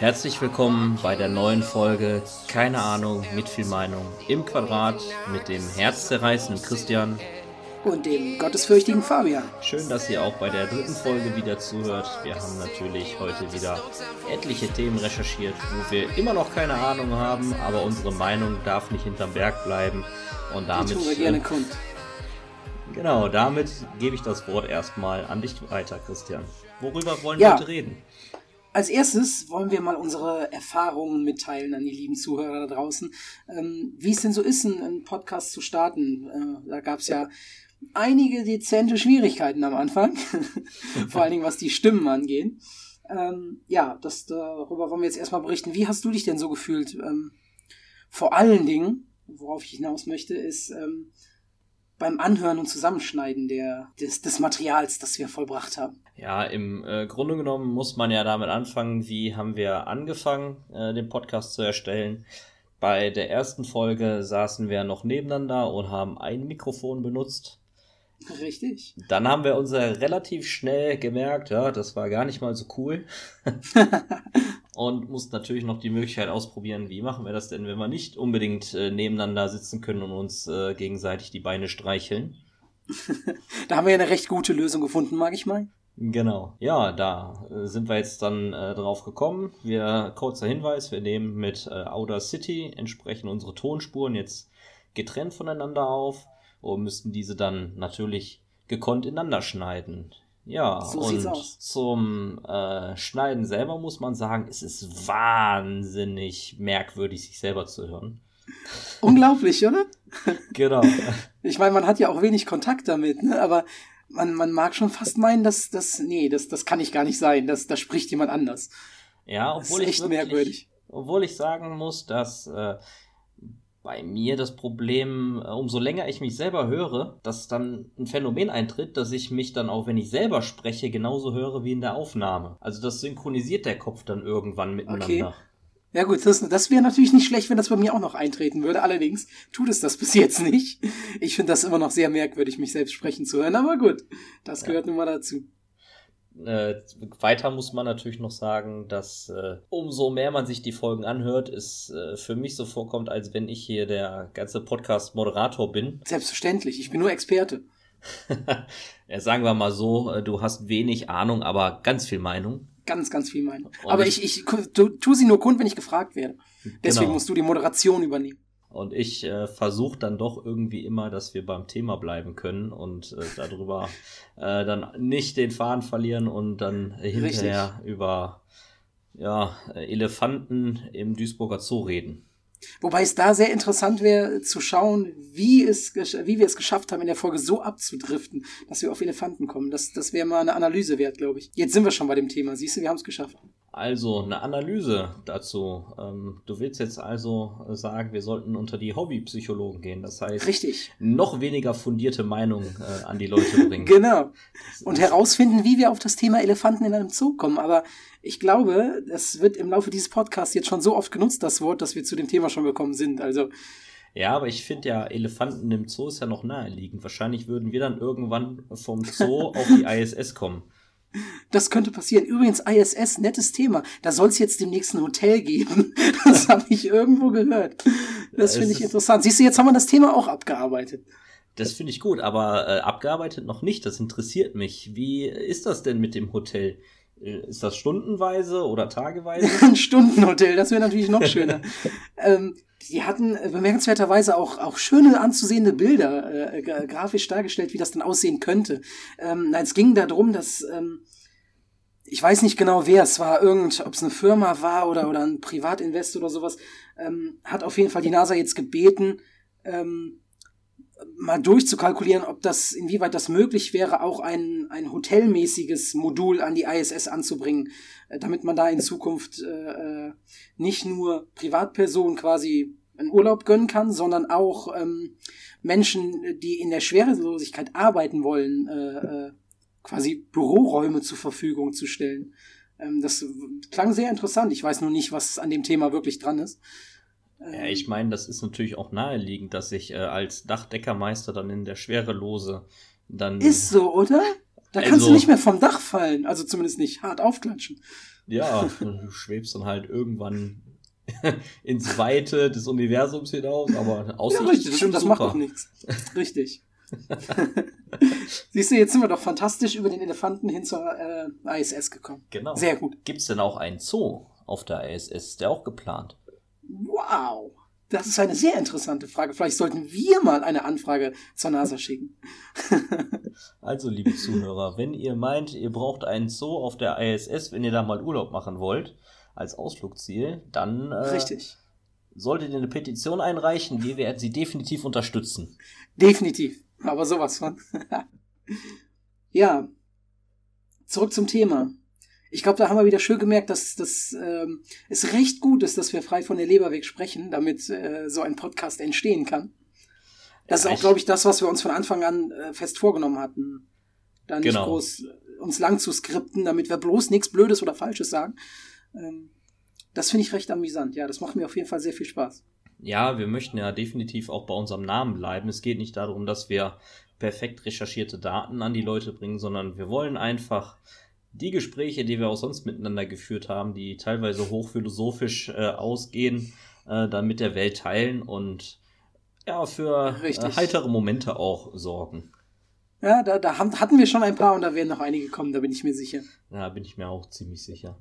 Herzlich willkommen bei der neuen Folge Keine Ahnung mit viel Meinung im Quadrat mit dem herzzerreißenden Christian und dem gottesfürchtigen Fabian. Schön, dass ihr auch bei der dritten Folge wieder zuhört. Wir haben natürlich heute wieder etliche Themen recherchiert, wo wir immer noch keine Ahnung haben, aber unsere Meinung darf nicht hinterm Berg bleiben. Und damit. Tun wir gerne äh, kund. Genau, damit gebe ich das Wort erstmal an dich weiter, Christian. Worüber wollen ja. wir heute reden? Als erstes wollen wir mal unsere Erfahrungen mitteilen an die lieben Zuhörer da draußen. Ähm, wie es denn so ist, einen Podcast zu starten. Äh, da gab es ja einige dezente Schwierigkeiten am Anfang. Vor allen Dingen, was die Stimmen angeht. Ähm, ja, das, darüber wollen wir jetzt erstmal berichten. Wie hast du dich denn so gefühlt? Ähm, vor allen Dingen, worauf ich hinaus möchte, ist ähm, beim Anhören und Zusammenschneiden der, des, des Materials, das wir vollbracht haben. Ja, im äh, Grunde genommen muss man ja damit anfangen, wie haben wir angefangen, äh, den Podcast zu erstellen. Bei der ersten Folge saßen wir noch nebeneinander und haben ein Mikrofon benutzt. Richtig. Dann haben wir uns relativ schnell gemerkt, ja, das war gar nicht mal so cool. und mussten natürlich noch die Möglichkeit ausprobieren, wie machen wir das denn, wenn wir nicht unbedingt äh, nebeneinander sitzen können und uns äh, gegenseitig die Beine streicheln. da haben wir ja eine recht gute Lösung gefunden, mag ich mal. Genau. Ja, da äh, sind wir jetzt dann äh, drauf gekommen. Wir, kurzer Hinweis, wir nehmen mit äh, Audacity entsprechend unsere Tonspuren jetzt getrennt voneinander auf und müssten diese dann natürlich gekonnt ineinander schneiden. Ja, so und zum äh, Schneiden selber muss man sagen, es ist wahnsinnig merkwürdig, sich selber zu hören. Unglaublich, oder? genau. Ich meine, man hat ja auch wenig Kontakt damit, ne? aber man, man mag schon fast meinen, dass das, nee, das, das kann ich gar nicht sein, das, da spricht jemand anders. Ja, obwohl ich wirklich, merkwürdig. Obwohl ich sagen muss, dass äh, bei mir das Problem, äh, umso länger ich mich selber höre, dass dann ein Phänomen eintritt, dass ich mich dann auch, wenn ich selber spreche, genauso höre wie in der Aufnahme. Also das synchronisiert der Kopf dann irgendwann miteinander. Okay. Ja gut, das, das wäre natürlich nicht schlecht, wenn das bei mir auch noch eintreten würde. Allerdings tut es das bis jetzt nicht. Ich finde das immer noch sehr merkwürdig, mich selbst sprechen zu hören. Aber gut, das gehört ja. nun mal dazu. Äh, weiter muss man natürlich noch sagen, dass äh, umso mehr man sich die Folgen anhört, es äh, für mich so vorkommt, als wenn ich hier der ganze Podcast-Moderator bin. Selbstverständlich, ich bin nur Experte. ja, sagen wir mal so, äh, du hast wenig Ahnung, aber ganz viel Meinung. Ganz, ganz viel Meinung. Und aber ich, ich, ich tu, tu sie nur kund, wenn ich gefragt werde. Deswegen genau. musst du die Moderation übernehmen. Und ich äh, versuche dann doch irgendwie immer, dass wir beim Thema bleiben können und äh, darüber äh, dann nicht den Faden verlieren und dann hinterher Richtig. über ja, Elefanten im Duisburger Zoo reden. Wobei es da sehr interessant wäre zu schauen, wie, es, wie wir es geschafft haben, in der Folge so abzudriften, dass wir auf Elefanten kommen. Das, das wäre mal eine Analyse wert, glaube ich. Jetzt sind wir schon bei dem Thema. Siehst du, wir haben es geschafft. Also eine Analyse dazu. Ähm, du willst jetzt also sagen, wir sollten unter die Hobbypsychologen gehen. Das heißt, Richtig. noch weniger fundierte Meinungen äh, an die Leute bringen. genau. Und herausfinden, wie wir auf das Thema Elefanten in einem Zoo kommen. Aber ich glaube, das wird im Laufe dieses Podcasts jetzt schon so oft genutzt, das Wort, dass wir zu dem Thema schon gekommen sind. Also ja, aber ich finde ja, Elefanten im Zoo ist ja noch naheliegend. Wahrscheinlich würden wir dann irgendwann vom Zoo auf die ISS kommen. Das könnte passieren. Übrigens, ISS, nettes Thema. Da soll es jetzt demnächst ein Hotel geben. Das habe ich irgendwo gehört. Das finde ich interessant. Siehst du, jetzt haben wir das Thema auch abgearbeitet. Das finde ich gut, aber äh, abgearbeitet noch nicht. Das interessiert mich. Wie ist das denn mit dem Hotel? Äh, ist das stundenweise oder tageweise? ein Stundenhotel, das wäre natürlich noch schöner. ähm, die hatten äh, bemerkenswerterweise auch, auch schöne anzusehende Bilder äh, grafisch dargestellt, wie das dann aussehen könnte. Ähm, es ging darum, dass ähm, ich weiß nicht genau wer es war, irgend, ob es eine Firma war oder, oder ein Privatinvest oder sowas, ähm, hat auf jeden Fall die NASA jetzt gebeten, ähm, mal durchzukalkulieren, ob das, inwieweit das möglich wäre, auch ein, ein hotelmäßiges Modul an die ISS anzubringen, äh, damit man da in Zukunft äh, äh, nicht nur Privatpersonen quasi einen Urlaub gönnen kann, sondern auch ähm, Menschen, die in der Schwerelosigkeit arbeiten wollen, äh, äh, quasi Büroräume zur Verfügung zu stellen. Ähm, das klang sehr interessant. Ich weiß nur nicht, was an dem Thema wirklich dran ist. Ja, ich meine, das ist natürlich auch naheliegend, dass ich äh, als Dachdeckermeister dann in der Schwerelose dann. Ist so, oder? Da kannst also, du nicht mehr vom Dach fallen. Also zumindest nicht hart aufklatschen. Ja, du schwebst dann halt irgendwann ins Weite des Universums hinaus, aber Aussicht ja, richtig, stimmt, das super. macht doch nichts. Richtig. Siehst du, jetzt sind wir doch fantastisch über den Elefanten hin zur äh, ISS gekommen. Genau. Sehr gut. Gibt es denn auch einen Zoo auf der ISS? Ist der auch geplant? Wow. Das ist eine sehr interessante Frage. Vielleicht sollten wir mal eine Anfrage zur NASA schicken. also, liebe Zuhörer, wenn ihr meint, ihr braucht einen Zoo auf der ISS, wenn ihr da mal Urlaub machen wollt, als Ausflugsziel, dann äh, Richtig. solltet ihr eine Petition einreichen. Wir werden sie definitiv unterstützen. Definitiv. Aber sowas von. ja. Zurück zum Thema. Ich glaube, da haben wir wieder schön gemerkt, dass das ähm, es recht gut ist, dass wir frei von der Leber weg sprechen, damit äh, so ein Podcast entstehen kann. Das ja, ist auch, glaube ich, das, was wir uns von Anfang an äh, fest vorgenommen hatten. Da nicht genau. groß äh, uns lang zu skripten, damit wir bloß nichts Blödes oder Falsches sagen. Ähm, das finde ich recht amüsant. Ja, das macht mir auf jeden Fall sehr viel Spaß. Ja, wir möchten ja definitiv auch bei unserem Namen bleiben. Es geht nicht darum, dass wir perfekt recherchierte Daten an die Leute bringen, sondern wir wollen einfach die Gespräche, die wir auch sonst miteinander geführt haben, die teilweise hochphilosophisch äh, ausgehen, äh, dann mit der Welt teilen und ja, für äh, heitere Momente auch sorgen. Ja, da, da haben, hatten wir schon ein paar und da werden noch einige kommen, da bin ich mir sicher. Ja, bin ich mir auch ziemlich sicher.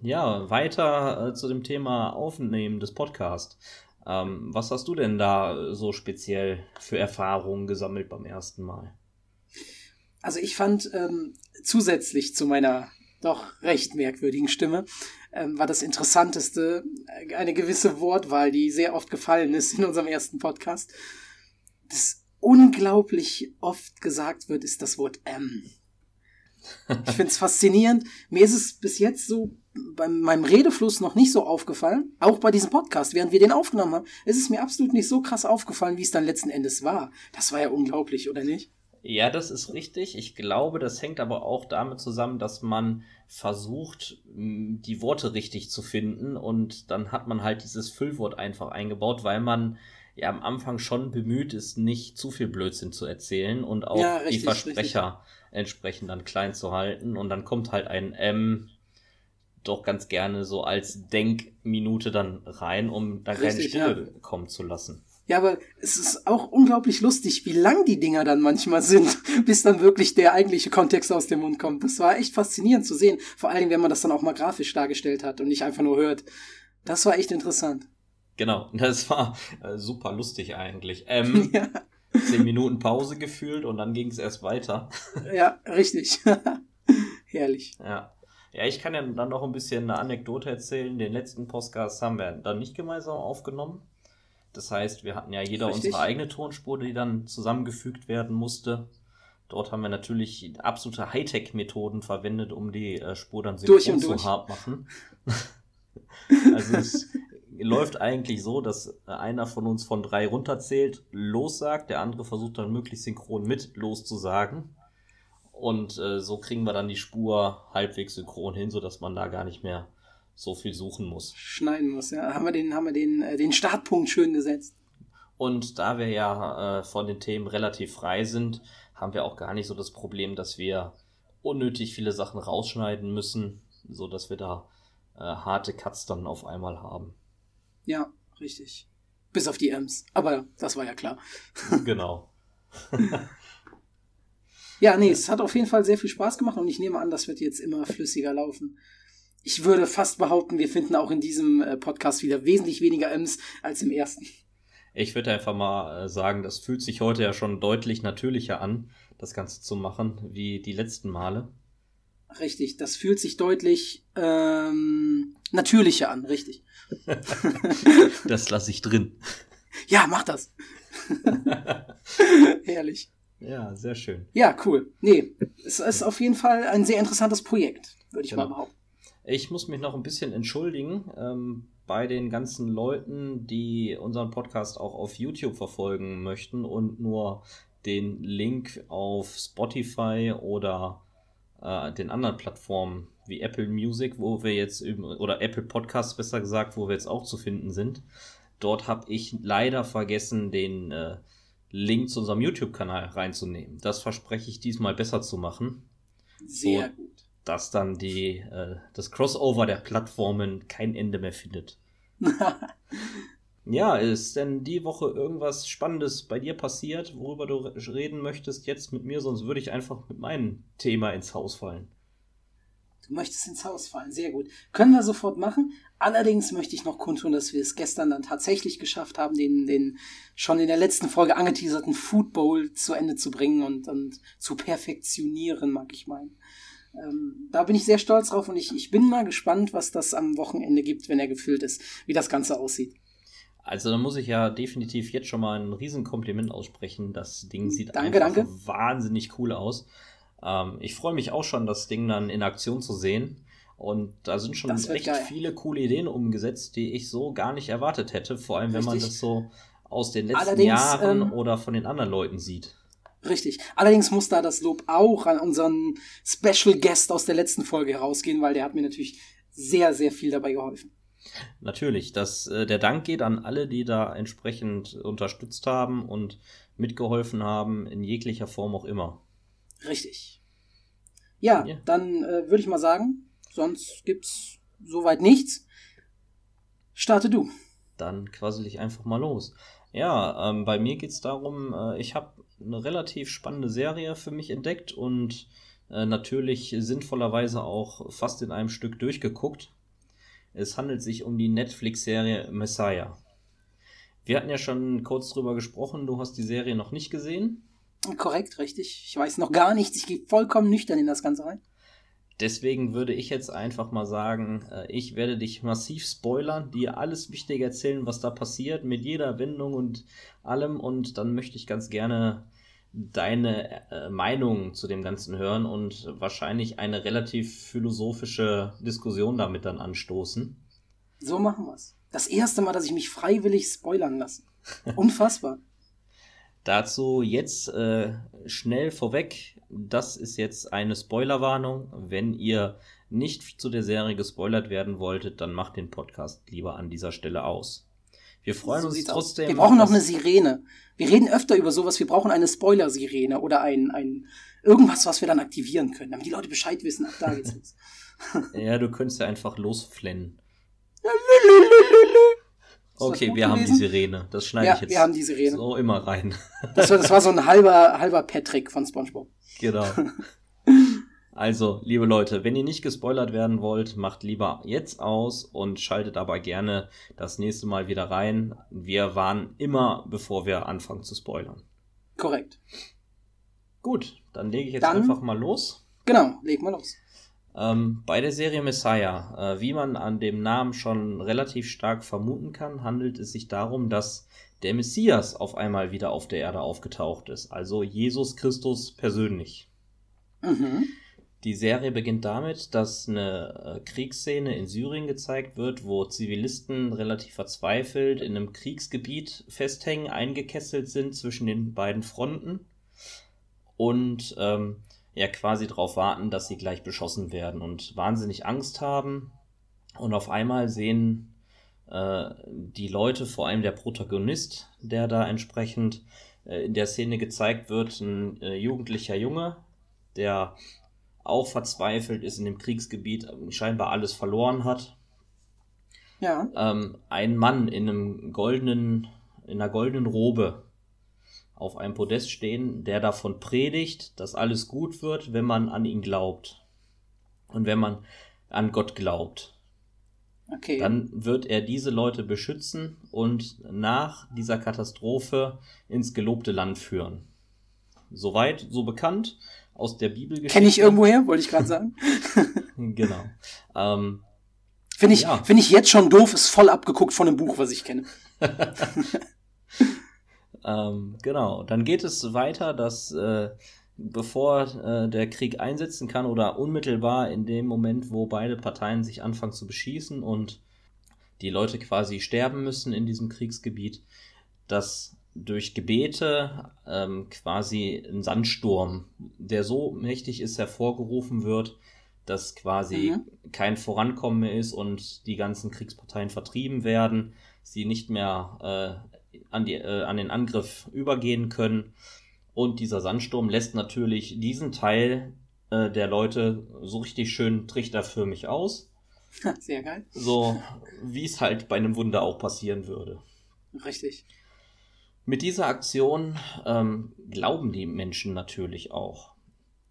Ja, weiter äh, zu dem Thema Aufnehmen des Podcasts. Ähm, was hast du denn da so speziell für Erfahrungen gesammelt beim ersten Mal? Also ich fand ähm, zusätzlich zu meiner doch recht merkwürdigen Stimme ähm, war das Interessanteste eine gewisse Wortwahl, die sehr oft gefallen ist in unserem ersten Podcast. Das unglaublich oft gesagt wird, ist das Wort M. Ich finde es faszinierend. Mir ist es bis jetzt so bei meinem Redefluss noch nicht so aufgefallen. Auch bei diesem Podcast, während wir den aufgenommen haben, ist es mir absolut nicht so krass aufgefallen, wie es dann letzten Endes war. Das war ja unglaublich, oder nicht? Ja, das ist richtig. Ich glaube, das hängt aber auch damit zusammen, dass man versucht, die Worte richtig zu finden und dann hat man halt dieses Füllwort einfach eingebaut, weil man ja am Anfang schon bemüht ist, nicht zu viel Blödsinn zu erzählen und auch ja, richtig, die Versprecher richtig. entsprechend dann klein zu halten und dann kommt halt ein M doch ganz gerne so als Denkminute dann rein, um da keine Stille ja. kommen zu lassen. Ja, aber es ist auch unglaublich lustig, wie lang die Dinger dann manchmal sind, bis dann wirklich der eigentliche Kontext aus dem Mund kommt. Das war echt faszinierend zu sehen. Vor allen Dingen, wenn man das dann auch mal grafisch dargestellt hat und nicht einfach nur hört. Das war echt interessant. Genau, das war äh, super lustig eigentlich. Ähm, ja. Zehn Minuten Pause gefühlt und dann ging es erst weiter. Ja, richtig. Herrlich. Ja. Ja, ich kann ja dann noch ein bisschen eine Anekdote erzählen. Den letzten Podcast haben wir dann nicht gemeinsam aufgenommen. Das heißt, wir hatten ja jeder Richtig. unsere eigene Tonspur, die dann zusammengefügt werden musste. Dort haben wir natürlich absolute Hightech-Methoden verwendet, um die äh, Spur dann synchron zu hart machen. also es läuft eigentlich so, dass einer von uns von drei runterzählt, los sagt, der andere versucht dann möglichst synchron mit los zu sagen. Und äh, so kriegen wir dann die Spur halbwegs synchron hin, sodass man da gar nicht mehr so viel suchen muss. Schneiden muss, ja. Haben wir den, haben wir den, äh, den Startpunkt schön gesetzt. Und da wir ja äh, von den Themen relativ frei sind, haben wir auch gar nicht so das Problem, dass wir unnötig viele Sachen rausschneiden müssen, so dass wir da äh, harte Cuts dann auf einmal haben. Ja, richtig. Bis auf die M's. Aber das war ja klar. genau. ja, nee, es hat auf jeden Fall sehr viel Spaß gemacht und ich nehme an, das wird jetzt immer flüssiger laufen ich würde fast behaupten, wir finden auch in diesem äh, Podcast wieder wesentlich weniger M's als im ersten. Ich würde einfach mal äh, sagen, das fühlt sich heute ja schon deutlich natürlicher an, das Ganze zu machen, wie die letzten Male. Richtig, das fühlt sich deutlich ähm, natürlicher an, richtig. das lasse ich drin. Ja, mach das. Herrlich. Ja, sehr schön. Ja, cool. Nee, es ist auf jeden Fall ein sehr interessantes Projekt, würde ich genau. mal behaupten. Ich muss mich noch ein bisschen entschuldigen ähm, bei den ganzen Leuten, die unseren Podcast auch auf YouTube verfolgen möchten und nur den Link auf Spotify oder äh, den anderen Plattformen wie Apple Music, wo wir jetzt oder Apple Podcasts besser gesagt, wo wir jetzt auch zu finden sind. Dort habe ich leider vergessen, den äh, Link zu unserem YouTube-Kanal reinzunehmen. Das verspreche ich diesmal besser zu machen. Sehr so, gut dass dann die, äh, das Crossover der Plattformen kein Ende mehr findet. ja, ist denn die Woche irgendwas Spannendes bei dir passiert, worüber du reden möchtest jetzt mit mir? Sonst würde ich einfach mit meinem Thema ins Haus fallen. Du möchtest ins Haus fallen, sehr gut. Können wir sofort machen. Allerdings möchte ich noch kundtun, dass wir es gestern dann tatsächlich geschafft haben, den, den schon in der letzten Folge angeteaserten Food Bowl zu Ende zu bringen und, und zu perfektionieren, mag ich meinen. Ähm, da bin ich sehr stolz drauf und ich, ich bin mal gespannt, was das am Wochenende gibt, wenn er gefüllt ist, wie das Ganze aussieht. Also da muss ich ja definitiv jetzt schon mal ein Riesenkompliment aussprechen. Das Ding sieht danke, einfach danke. wahnsinnig cool aus. Ähm, ich freue mich auch schon, das Ding dann in Aktion zu sehen. Und da sind schon echt geil. viele coole Ideen umgesetzt, die ich so gar nicht erwartet hätte. Vor allem, wenn Richtig. man das so aus den letzten Allerdings, Jahren ähm, oder von den anderen Leuten sieht. Richtig. Allerdings muss da das Lob auch an unseren Special Guest aus der letzten Folge herausgehen, weil der hat mir natürlich sehr, sehr viel dabei geholfen. Natürlich, das, äh, der Dank geht an alle, die da entsprechend unterstützt haben und mitgeholfen haben, in jeglicher Form auch immer. Richtig. Ja, ja. dann äh, würde ich mal sagen, sonst gibt's soweit nichts. Starte du. Dann quassel ich einfach mal los. Ja, ähm, bei mir geht's darum, äh, ich habe eine relativ spannende Serie für mich entdeckt und äh, natürlich sinnvollerweise auch fast in einem Stück durchgeguckt. Es handelt sich um die Netflix-Serie Messiah. Wir hatten ja schon kurz drüber gesprochen, du hast die Serie noch nicht gesehen. Korrekt, richtig. Ich weiß noch gar nichts. Ich gehe vollkommen nüchtern in das Ganze rein. Deswegen würde ich jetzt einfach mal sagen, äh, ich werde dich massiv spoilern, dir alles Wichtige erzählen, was da passiert, mit jeder Wendung und allem. Und dann möchte ich ganz gerne deine äh, Meinung zu dem Ganzen hören und wahrscheinlich eine relativ philosophische Diskussion damit dann anstoßen. So machen wir's. Das erste Mal, dass ich mich freiwillig spoilern lasse. Unfassbar. Dazu jetzt äh, schnell vorweg, das ist jetzt eine Spoilerwarnung. Wenn ihr nicht zu der Serie gespoilert werden wolltet, dann macht den Podcast lieber an dieser Stelle aus. Wir freuen so uns trotzdem. Wir brauchen noch eine Sirene. Wir reden öfter über sowas. Wir brauchen eine Spoiler-Sirene oder ein, ein irgendwas, was wir dann aktivieren können, damit die Leute Bescheid wissen. Ab da geht's los. ja, du könntest ja einfach losflennen. Okay, wir haben die Sirene. Das schneide ja, ich jetzt wir haben die Sirene. so immer rein. Das war, das war so ein halber, halber Patrick von SpongeBob. Genau. Also, liebe Leute, wenn ihr nicht gespoilert werden wollt, macht lieber jetzt aus und schaltet aber gerne das nächste Mal wieder rein. Wir warnen immer, bevor wir anfangen zu spoilern. Korrekt. Gut, dann lege ich jetzt dann, einfach mal los. Genau, leg mal los. Ähm, bei der Serie Messiah, äh, wie man an dem Namen schon relativ stark vermuten kann, handelt es sich darum, dass der Messias auf einmal wieder auf der Erde aufgetaucht ist, also Jesus Christus persönlich. Mhm. Die Serie beginnt damit, dass eine äh, Kriegsszene in Syrien gezeigt wird, wo Zivilisten relativ verzweifelt in einem Kriegsgebiet festhängen, eingekesselt sind zwischen den beiden Fronten und ähm, ja quasi darauf warten, dass sie gleich beschossen werden und wahnsinnig Angst haben. Und auf einmal sehen äh, die Leute, vor allem der Protagonist, der da entsprechend äh, in der Szene gezeigt wird, ein äh, jugendlicher Junge, der auch verzweifelt ist in dem Kriegsgebiet, scheinbar alles verloren hat. Ja. Ähm, ein Mann in einem goldenen, in einer goldenen Robe auf einem Podest stehen, der davon predigt, dass alles gut wird, wenn man an ihn glaubt. Und wenn man an Gott glaubt. Okay. Dann wird er diese Leute beschützen und nach dieser Katastrophe ins gelobte Land führen. Soweit, so bekannt aus der Bibelgeschichte. Kenne ich irgendwoher, wollte ich gerade sagen. genau. Ähm, Finde ich, ja. find ich jetzt schon doof, ist voll abgeguckt von einem Buch, was ich kenne. Ähm, genau, dann geht es weiter, dass äh, bevor äh, der Krieg einsetzen kann oder unmittelbar in dem Moment, wo beide Parteien sich anfangen zu beschießen und die Leute quasi sterben müssen in diesem Kriegsgebiet, dass durch Gebete ähm, quasi ein Sandsturm, der so mächtig ist, hervorgerufen wird, dass quasi mhm. kein Vorankommen mehr ist und die ganzen Kriegsparteien vertrieben werden, sie nicht mehr äh, an, die, äh, an den Angriff übergehen können. Und dieser Sandsturm lässt natürlich diesen Teil äh, der Leute so richtig schön trichterförmig aus. Sehr geil. So wie es halt bei einem Wunder auch passieren würde. Richtig. Mit dieser Aktion ähm, glauben die Menschen natürlich auch,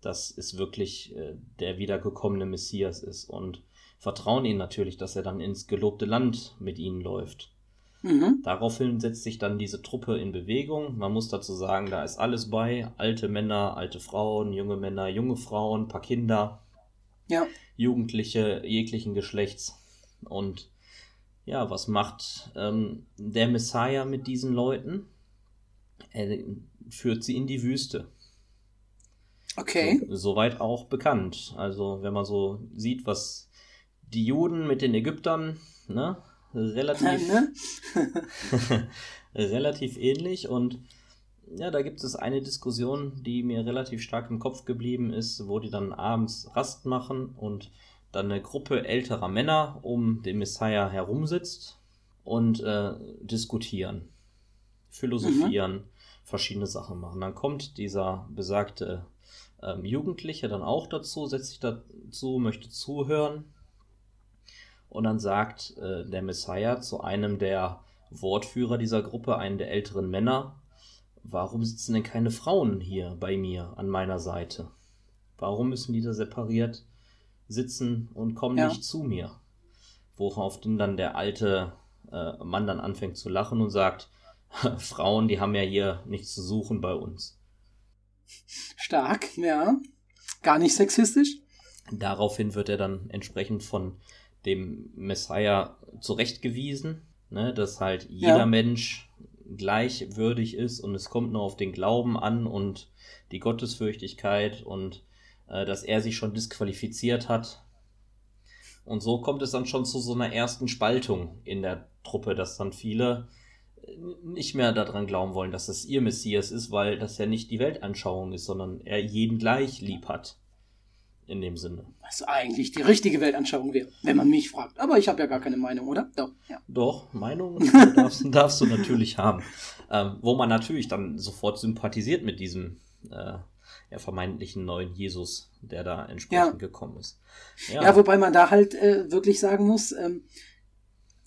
dass es wirklich äh, der wiedergekommene Messias ist und vertrauen ihm natürlich, dass er dann ins gelobte Land mit ihnen läuft. Mhm. Daraufhin setzt sich dann diese Truppe in Bewegung. Man muss dazu sagen, da ist alles bei. Alte Männer, alte Frauen, junge Männer, junge Frauen, paar Kinder. Ja. Jugendliche jeglichen Geschlechts. Und ja, was macht ähm, der Messiah mit diesen Leuten? Er führt sie in die Wüste. Okay. So, soweit auch bekannt. Also, wenn man so sieht, was die Juden mit den Ägyptern, ne, relativ, ne? relativ ähnlich und ja, da gibt es eine Diskussion, die mir relativ stark im Kopf geblieben ist, wo die dann abends Rast machen und dann eine Gruppe älterer Männer um den Messiah herumsitzt und äh, diskutieren, philosophieren, mhm. verschiedene Sachen machen. Dann kommt dieser besagte ähm, Jugendliche dann auch dazu, setzt sich dazu, möchte zuhören und dann sagt äh, der Messiah zu einem der Wortführer dieser Gruppe, einen der älteren Männer, warum sitzen denn keine Frauen hier bei mir an meiner Seite? Warum müssen die da separiert sitzen und kommen ja. nicht zu mir? Worauf dann der alte äh, Mann dann anfängt zu lachen und sagt, Frauen, die haben ja hier nichts zu suchen bei uns. Stark, ja. Gar nicht sexistisch. Daraufhin wird er dann entsprechend von dem Messiah zurechtgewiesen, ne, dass halt jeder ja. Mensch gleichwürdig ist und es kommt nur auf den Glauben an und die Gottesfürchtigkeit und äh, dass er sich schon disqualifiziert hat. Und so kommt es dann schon zu so einer ersten Spaltung in der Truppe, dass dann viele nicht mehr daran glauben wollen, dass das ihr Messias ist, weil das ja nicht die Weltanschauung ist, sondern er jeden gleich lieb hat in dem Sinne. Was eigentlich die richtige Weltanschauung wäre, wenn man mich fragt. Aber ich habe ja gar keine Meinung, oder? Doch, ja. Doch, Meinung darfst, darfst, du natürlich haben. Ähm, wo man natürlich dann sofort sympathisiert mit diesem äh, ja, vermeintlichen neuen Jesus, der da entsprechend ja. gekommen ist. Ja. ja. wobei man da halt äh, wirklich sagen muss, ähm,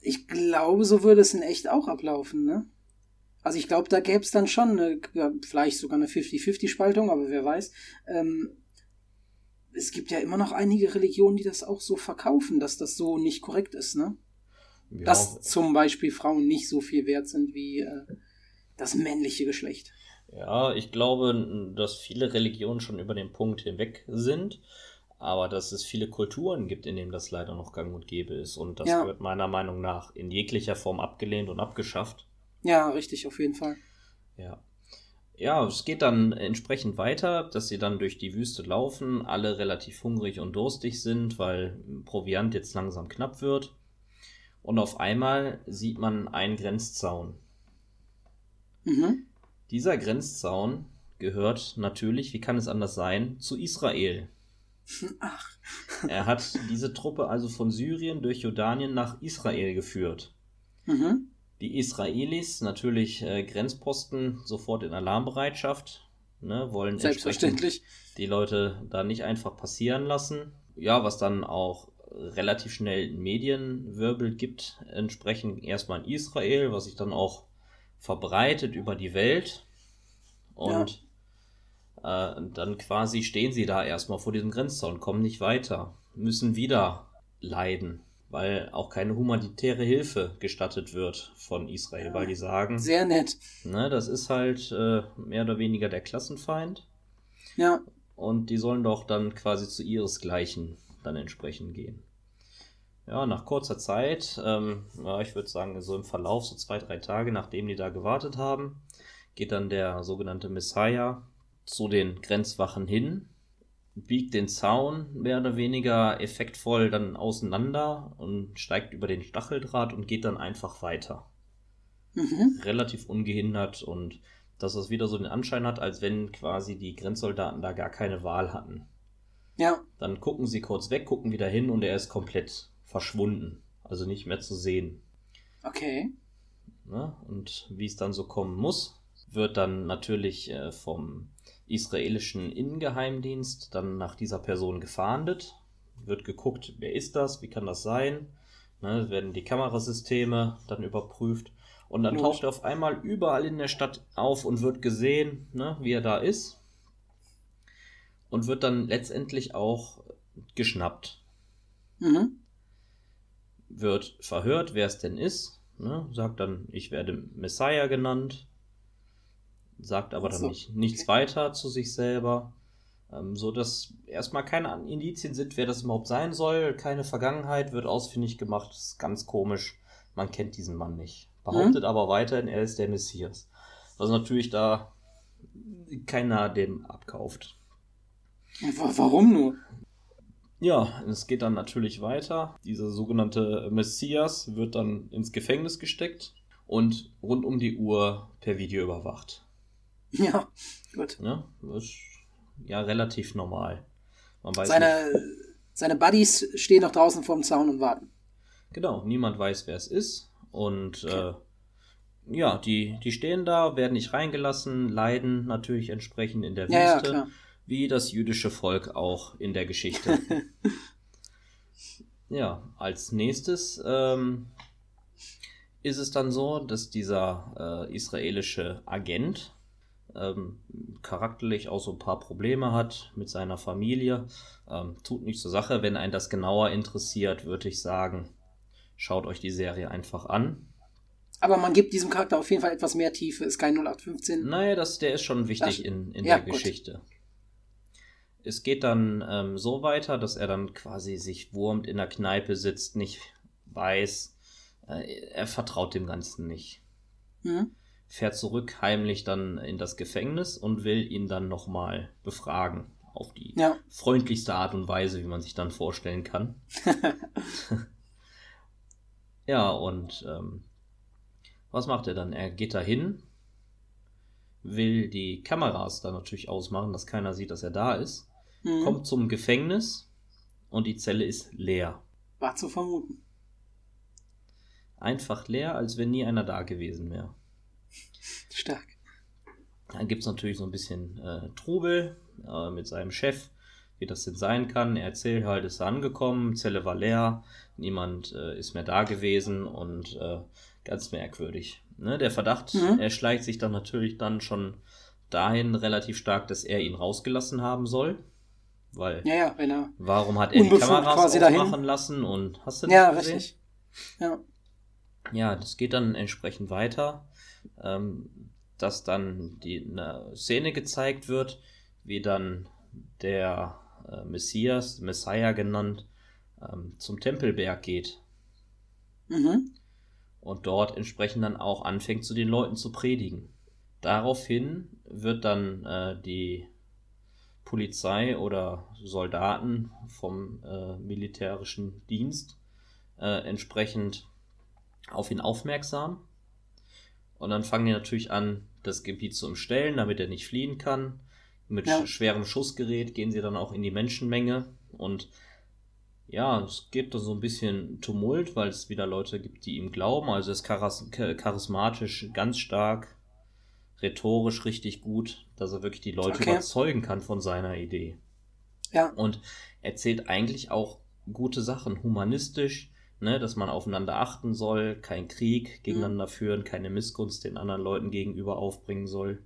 ich glaube, so würde es in echt auch ablaufen, ne? Also ich glaube, da gäbe es dann schon eine, vielleicht sogar eine 50-50-Spaltung, aber wer weiß. Ähm, es gibt ja immer noch einige Religionen, die das auch so verkaufen, dass das so nicht korrekt ist, ne? Ja. Dass zum Beispiel Frauen nicht so viel wert sind wie äh, das männliche Geschlecht. Ja, ich glaube, dass viele Religionen schon über den Punkt hinweg sind, aber dass es viele Kulturen gibt, in denen das leider noch gang und gäbe ist. Und das ja. wird meiner Meinung nach in jeglicher Form abgelehnt und abgeschafft. Ja, richtig, auf jeden Fall. Ja ja, es geht dann entsprechend weiter, dass sie dann durch die Wüste laufen, alle relativ hungrig und durstig sind, weil Proviant jetzt langsam knapp wird. Und auf einmal sieht man einen Grenzzaun. Mhm. Dieser Grenzzaun gehört natürlich, wie kann es anders sein, zu Israel. Ach. er hat diese Truppe also von Syrien durch Jordanien nach Israel geführt. Mhm. Die Israelis, natürlich äh, Grenzposten, sofort in Alarmbereitschaft, ne, wollen Selbstverständlich. die Leute da nicht einfach passieren lassen. Ja, was dann auch relativ schnell Medienwirbel gibt, entsprechend erstmal in Israel, was sich dann auch verbreitet über die Welt. Und ja. äh, dann quasi stehen sie da erstmal vor diesem Grenzzaun, kommen nicht weiter, müssen wieder leiden weil auch keine humanitäre Hilfe gestattet wird von Israel, ja, weil die sagen. Sehr nett. Ne, das ist halt äh, mehr oder weniger der Klassenfeind. Ja. Und die sollen doch dann quasi zu ihresgleichen dann entsprechend gehen. Ja, nach kurzer Zeit, ähm, ja, ich würde sagen, so im Verlauf, so zwei, drei Tage, nachdem die da gewartet haben, geht dann der sogenannte Messiah zu den Grenzwachen hin biegt den Zaun mehr oder weniger effektvoll dann auseinander und steigt über den Stacheldraht und geht dann einfach weiter. Mhm. Relativ ungehindert und dass es wieder so den Anschein hat, als wenn quasi die Grenzsoldaten da gar keine Wahl hatten. Ja. Dann gucken sie kurz weg, gucken wieder hin und er ist komplett verschwunden. Also nicht mehr zu sehen. Okay. Na, und wie es dann so kommen muss, wird dann natürlich äh, vom israelischen Innengeheimdienst dann nach dieser Person gefahndet. Wird geguckt, wer ist das, wie kann das sein. Ne, werden die Kamerasysteme dann überprüft. Und dann Logisch. taucht er auf einmal überall in der Stadt auf und wird gesehen, ne, wie er da ist. Und wird dann letztendlich auch geschnappt. Mhm. Wird verhört, wer es denn ist. Ne, sagt dann, ich werde Messiah genannt. Sagt aber dann nicht, nichts weiter zu sich selber. Ähm, so dass erstmal keine Indizien sind, wer das überhaupt sein soll. Keine Vergangenheit wird ausfindig gemacht. Das ist ganz komisch. Man kennt diesen Mann nicht. Behauptet aber weiterhin, er ist der Messias. Was natürlich da keiner dem abkauft. Wa- Warum nur? Ja, es geht dann natürlich weiter. Dieser sogenannte Messias wird dann ins Gefängnis gesteckt und rund um die Uhr per Video überwacht. Ja, gut. Ne? Das ist ja relativ normal. Weiß nicht, Seine, seine Buddies stehen noch draußen vorm Zaun und warten. genau, niemand weiß, wer es ist. Und äh, ja, die, die stehen da, werden nicht reingelassen, leiden natürlich entsprechend in der Ja, ja, Wüste, klar. wie das jüdische Volk auch in der Geschichte. Ja, als nächstes ähm, ist es dann so, dass dieser äh, israelische Agent ähm, charakterlich auch so ein paar Probleme hat mit seiner Familie. Ähm, tut nicht zur Sache. Wenn einen das genauer interessiert, würde ich sagen, schaut euch die Serie einfach an. Aber man gibt diesem Charakter auf jeden Fall etwas mehr Tiefe. Ist kein 0815. Naja, das, der ist schon wichtig Ach, in, in ja, der gut. Geschichte. Es geht dann ähm, so weiter, dass er dann quasi sich wurmt in der Kneipe sitzt, nicht weiß, äh, er vertraut dem Ganzen nicht. Mhm. Fährt zurück heimlich dann in das Gefängnis und will ihn dann nochmal befragen. Auf die Ja. freundlichste Art und Weise, wie man sich dann vorstellen kann. ja, und ähm, was macht er dann? Er geht dahin, will die Kameras dann natürlich ausmachen, dass keiner sieht, dass er da ist, Mhm. kommt zum Gefängnis und die Zelle ist leer. War zu vermuten. Einfach leer, als wenn nie einer da gewesen wäre. Stark. Dann gibt es natürlich so ein bisschen äh, Trubel äh, mit seinem Chef, wie das denn sein kann. Er erzählt halt, ist er angekommen, Zelle war leer, niemand äh, ist mehr da gewesen und äh, ganz merkwürdig. Ne? Der Verdacht Mhm. erschleicht sich dann natürlich dann schon dahin relativ stark, dass er ihn rausgelassen haben soll. Weil, Ja, ja, er. warum hat er die Unbefugt Kameras aufmachen lassen und hast du Ja, nicht gesehen? richtig. Ja. Ja, das geht dann entsprechend weiter, ähm, dass dann die eine Szene gezeigt wird, wie dann der äh, Messias, Messiah genannt, ähm, zum Tempelberg geht Mhm. und dort entsprechend dann auch anfängt, zu den Leuten zu predigen. Daraufhin wird dann äh, die Polizei oder Soldaten vom äh, militärischen Dienst äh, entsprechend auf ihn aufmerksam. Und dann fangen die natürlich an, das Gebiet zu umstellen, damit er nicht fliehen kann. Mit Ja. schwerem Schussgerät gehen sie dann auch in die Menschenmenge und ja, es gibt da so ein bisschen Tumult, weil es wieder Leute gibt, die ihm glauben. Also er ist charis cha- charismatisch ganz stark, rhetorisch richtig gut, dass er wirklich die Leute Okay. überzeugen kann von seiner Idee. Ja. Und erzählt eigentlich auch gute Sachen, humanistisch, ne, dass man aufeinander achten soll, kein Krieg gegeneinander führen, keine Missgunst den anderen Leuten gegenüber aufbringen soll.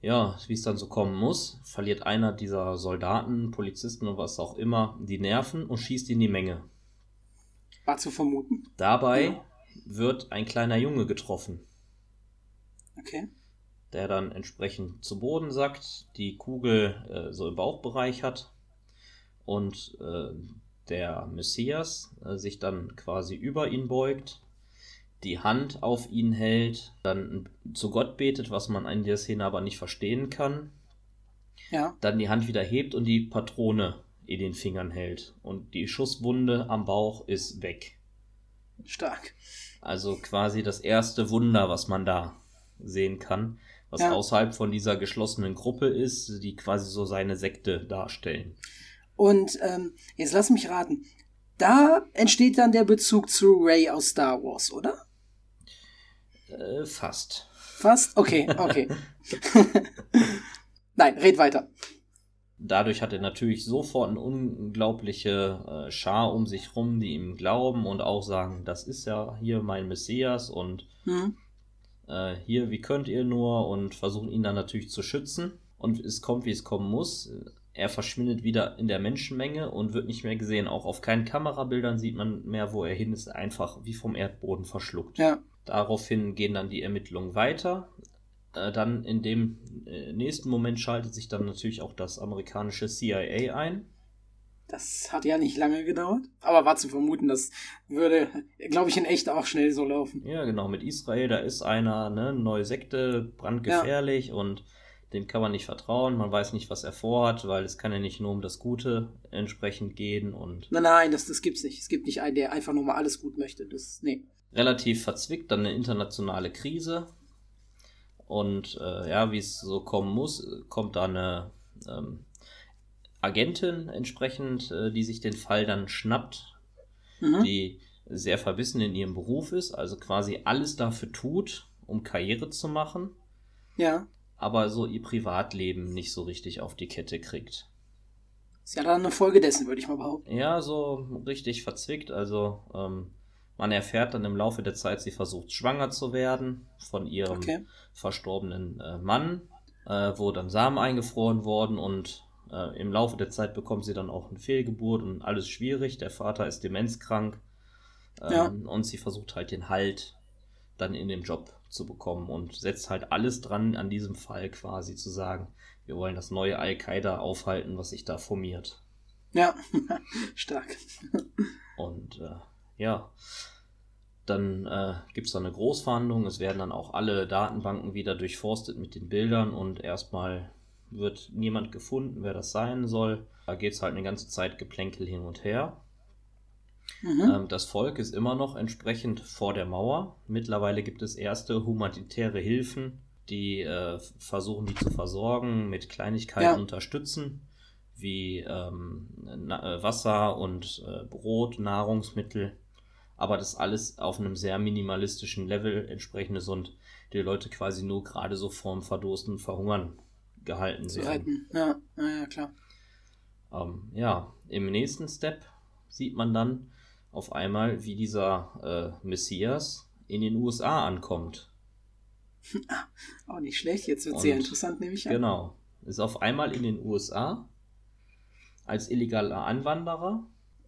Ja, wie es dann so kommen muss, verliert einer dieser Soldaten, Polizisten und was auch immer die Nerven und schießt in die Menge. War zu vermuten. Dabei Ja. wird ein kleiner Junge getroffen, Okay. der dann entsprechend zu Boden sackt, die Kugel äh, so im Bauchbereich hat und äh, der Messias äh, sich dann quasi über ihn beugt, die Hand auf ihn hält, dann zu Gott betet, was man in der Szene aber nicht verstehen kann, Ja. dann die Hand wieder hebt und die Patrone in den Fingern hält und die Schusswunde am Bauch ist weg. Stark. Also quasi das erste Wunder, was man da sehen kann, was Ja. außerhalb von dieser geschlossenen Gruppe ist, die quasi so seine Sekte darstellen. Und ähm, jetzt lass mich raten. Da entsteht dann der Bezug zu Ray aus Star Wars, oder? Äh, fast. Fast? Okay, okay. Nein, red weiter. Dadurch hat er natürlich sofort eine unglaubliche äh, Schar um sich rum, die ihm glauben und auch sagen, das ist ja hier mein Messias und mhm. äh, hier, wie könnt ihr nur und versuchen ihn dann natürlich zu schützen. Und es kommt, wie es kommen muss. Er verschwindet wieder in der Menschenmenge und wird nicht mehr gesehen. Auch auf keinen Kamerabildern sieht man mehr, wo er hin ist, einfach wie vom Erdboden verschluckt. Ja. Daraufhin gehen dann die Ermittlungen weiter. Äh, dann in dem äh, nächsten Moment schaltet sich dann natürlich auch das amerikanische CIA ein. Das hat ja nicht lange gedauert, aber war zu vermuten, das würde, glaube ich, in echt auch schnell so laufen. Ja, genau, mit Israel, da ist einer, ne, neue Sekte, brandgefährlich ja. und dem kann man nicht vertrauen, man weiß nicht, was er vorhat, weil es kann ja nicht nur um das Gute entsprechend gehen und. Nein, nein, das, das gibt's nicht. Es gibt nicht einen, der einfach nur mal alles gut möchte. Das, nee. Relativ verzwickt, dann eine internationale Krise, und äh, ja, wie es so kommen muss, kommt da eine ähm, Agentin entsprechend, äh, die sich den Fall dann schnappt, mhm. die sehr verbissen in ihrem Beruf ist, also quasi alles dafür tut, um Karriere zu machen. Ja. Aber so ihr Privatleben nicht so richtig auf die Kette kriegt. Ist ja dann eine Folge dessen, würde ich mal behaupten. Ja, so richtig verzwickt. Also ähm, man erfährt dann im Laufe der Zeit, sie versucht schwanger zu werden von ihrem okay. verstorbenen äh, Mann, äh, wo dann Samen eingefroren worden und äh, im Laufe der Zeit bekommt sie dann auch eine Fehlgeburt und alles schwierig. Der Vater ist demenzkrank ähm, ja. und sie versucht halt den Halt dann in dem Job zu bekommen und setzt halt alles dran an diesem Fall quasi zu sagen, wir wollen das neue Al-Qaida aufhalten, was sich da formiert. Ja, stark. Und äh, ja, dann äh, gibt es da eine Großverhandlung. Es werden dann auch alle Datenbanken wieder durchforstet mit den Bildern und erstmal wird niemand gefunden, wer das sein soll. Da geht es halt eine ganze Zeit Geplänkel hin und her. Mhm. Ähm, das Volk ist immer noch entsprechend vor der Mauer. Mittlerweile gibt es erste humanitäre Hilfen, die äh, versuchen, die zu versorgen, mit Kleinigkeiten ja. unterstützen, wie ähm, äh, Wasser und äh, Brot, Nahrungsmittel aber das alles auf einem sehr minimalistischen Level entsprechend ist und die Leute quasi nur gerade so vorm Verdursten und Verhungern gehalten werden. Ja, ja klar. Ähm, ja, im nächsten Step sieht man dann auf einmal, wie dieser äh, Messias in den USA ankommt. Auch nicht schlecht, jetzt wird sehr interessant, nehme ich an. Genau. Ist auf einmal in den USA als illegaler Anwanderer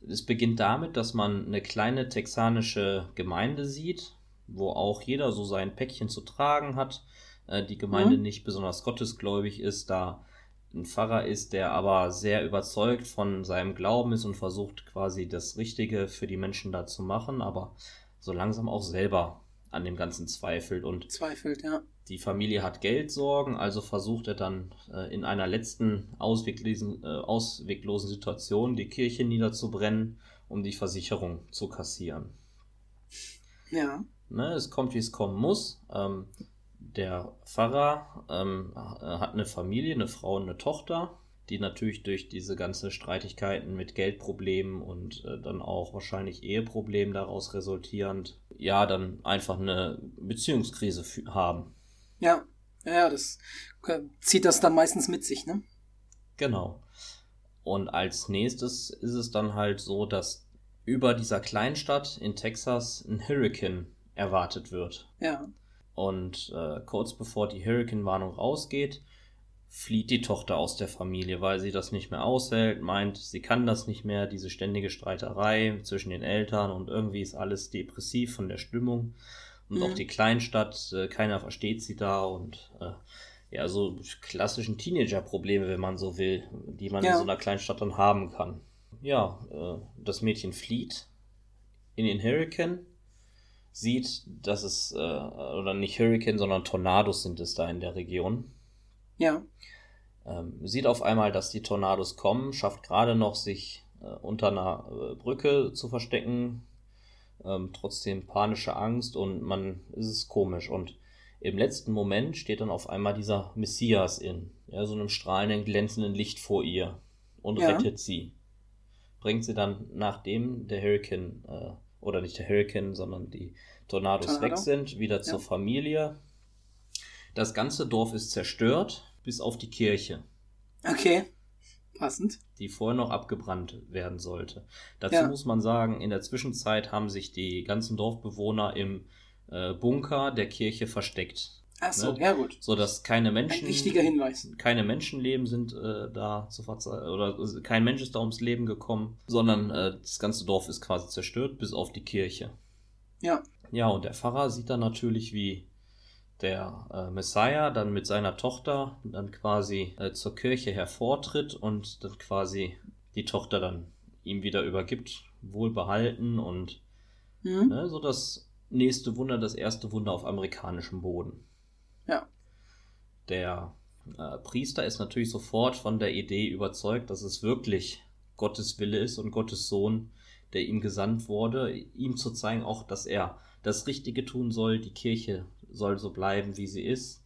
es beginnt damit, dass man eine kleine texanische Gemeinde sieht, wo auch jeder so sein Päckchen zu tragen hat. Äh, die Gemeinde mhm. nicht besonders gottesgläubig ist, da ein Pfarrer ist, der aber sehr überzeugt von seinem Glauben ist und versucht quasi das Richtige für die Menschen da zu machen, aber so langsam auch selber an dem Ganzen zweifelt und zweifelt, ja. Die Familie hat Geldsorgen, also versucht er dann äh, in einer letzten ausweglosen, äh, ausweglosen Situation die Kirche niederzubrennen, um die Versicherung zu kassieren. Ja. Ne, es kommt, wie es kommen muss. Ähm, der Pfarrer ähm, hat eine Familie, eine Frau und eine Tochter die natürlich durch diese ganzen Streitigkeiten mit Geldproblemen und äh, dann auch wahrscheinlich Eheproblemen daraus resultierend, ja, dann einfach eine Beziehungskrise haben. Ja, ja, das zieht das dann meistens mit sich, ne? Genau. Und als nächstes ist es dann halt so, dass über dieser Kleinstadt in Texas ein Hurricane erwartet wird. Ja. Und äh, kurz bevor die Hurricane-Warnung rausgeht, flieht die Tochter aus der Familie, weil sie das nicht mehr aushält, meint, sie kann das nicht mehr, diese ständige Streiterei zwischen den Eltern und irgendwie ist alles depressiv von der Stimmung. Und mhm. auch die Kleinstadt, äh, keiner versteht sie da und äh, ja, so klassischen Teenager-Probleme, wenn man so will, die man ja. in so einer Kleinstadt dann haben kann. Ja, äh, das Mädchen flieht in den Hurricane, sieht, dass es, äh, oder nicht Hurricane, sondern Tornados sind es da in der Region ja. Ähm, sieht auf einmal, dass die Tornados kommen, schafft gerade noch, sich äh, unter einer äh, Brücke zu verstecken. Ähm, trotzdem panische Angst und man ist es komisch. Und im letzten Moment steht dann auf einmal dieser Messias in, ja, so einem strahlenden, glänzenden Licht vor ihr und ja. rettet sie. Bringt sie dann, nachdem der Hurricane, äh, oder nicht der Hurricane, sondern die Tornados Tornado. weg sind, wieder ja. zur Familie. Das ganze Dorf ist zerstört bis auf die Kirche. Okay. Passend. Die vorher noch abgebrannt werden sollte. Dazu Ja. muss man sagen, in der Zwischenzeit haben sich die ganzen Dorfbewohner im äh, Bunker der Kirche versteckt. Ach so, Ne? ja gut. Sodass keine Ein Menschen. wichtiger Hinweis. keine Menschenleben sind äh, da zu verzeihen, oder äh, kein Mensch ist da ums Leben gekommen, sondern äh, das ganze Dorf ist quasi zerstört, bis auf die Kirche. Ja. Ja, und der Pfarrer sieht dann natürlich, wie der äh, Messiah dann mit seiner Tochter dann quasi äh, zur Kirche hervortritt und dann quasi die Tochter dann ihm wieder übergibt, wohlbehalten und Mhm. ne, so das nächste Wunder, das erste Wunder auf amerikanischem Boden. Ja. Der äh, Priester ist natürlich sofort von der Idee überzeugt, dass es wirklich Gottes Wille ist und Gottes Sohn, der ihm gesandt wurde, ihm zu zeigen auch, dass er das Richtige tun soll, die Kirche soll so bleiben, wie sie ist,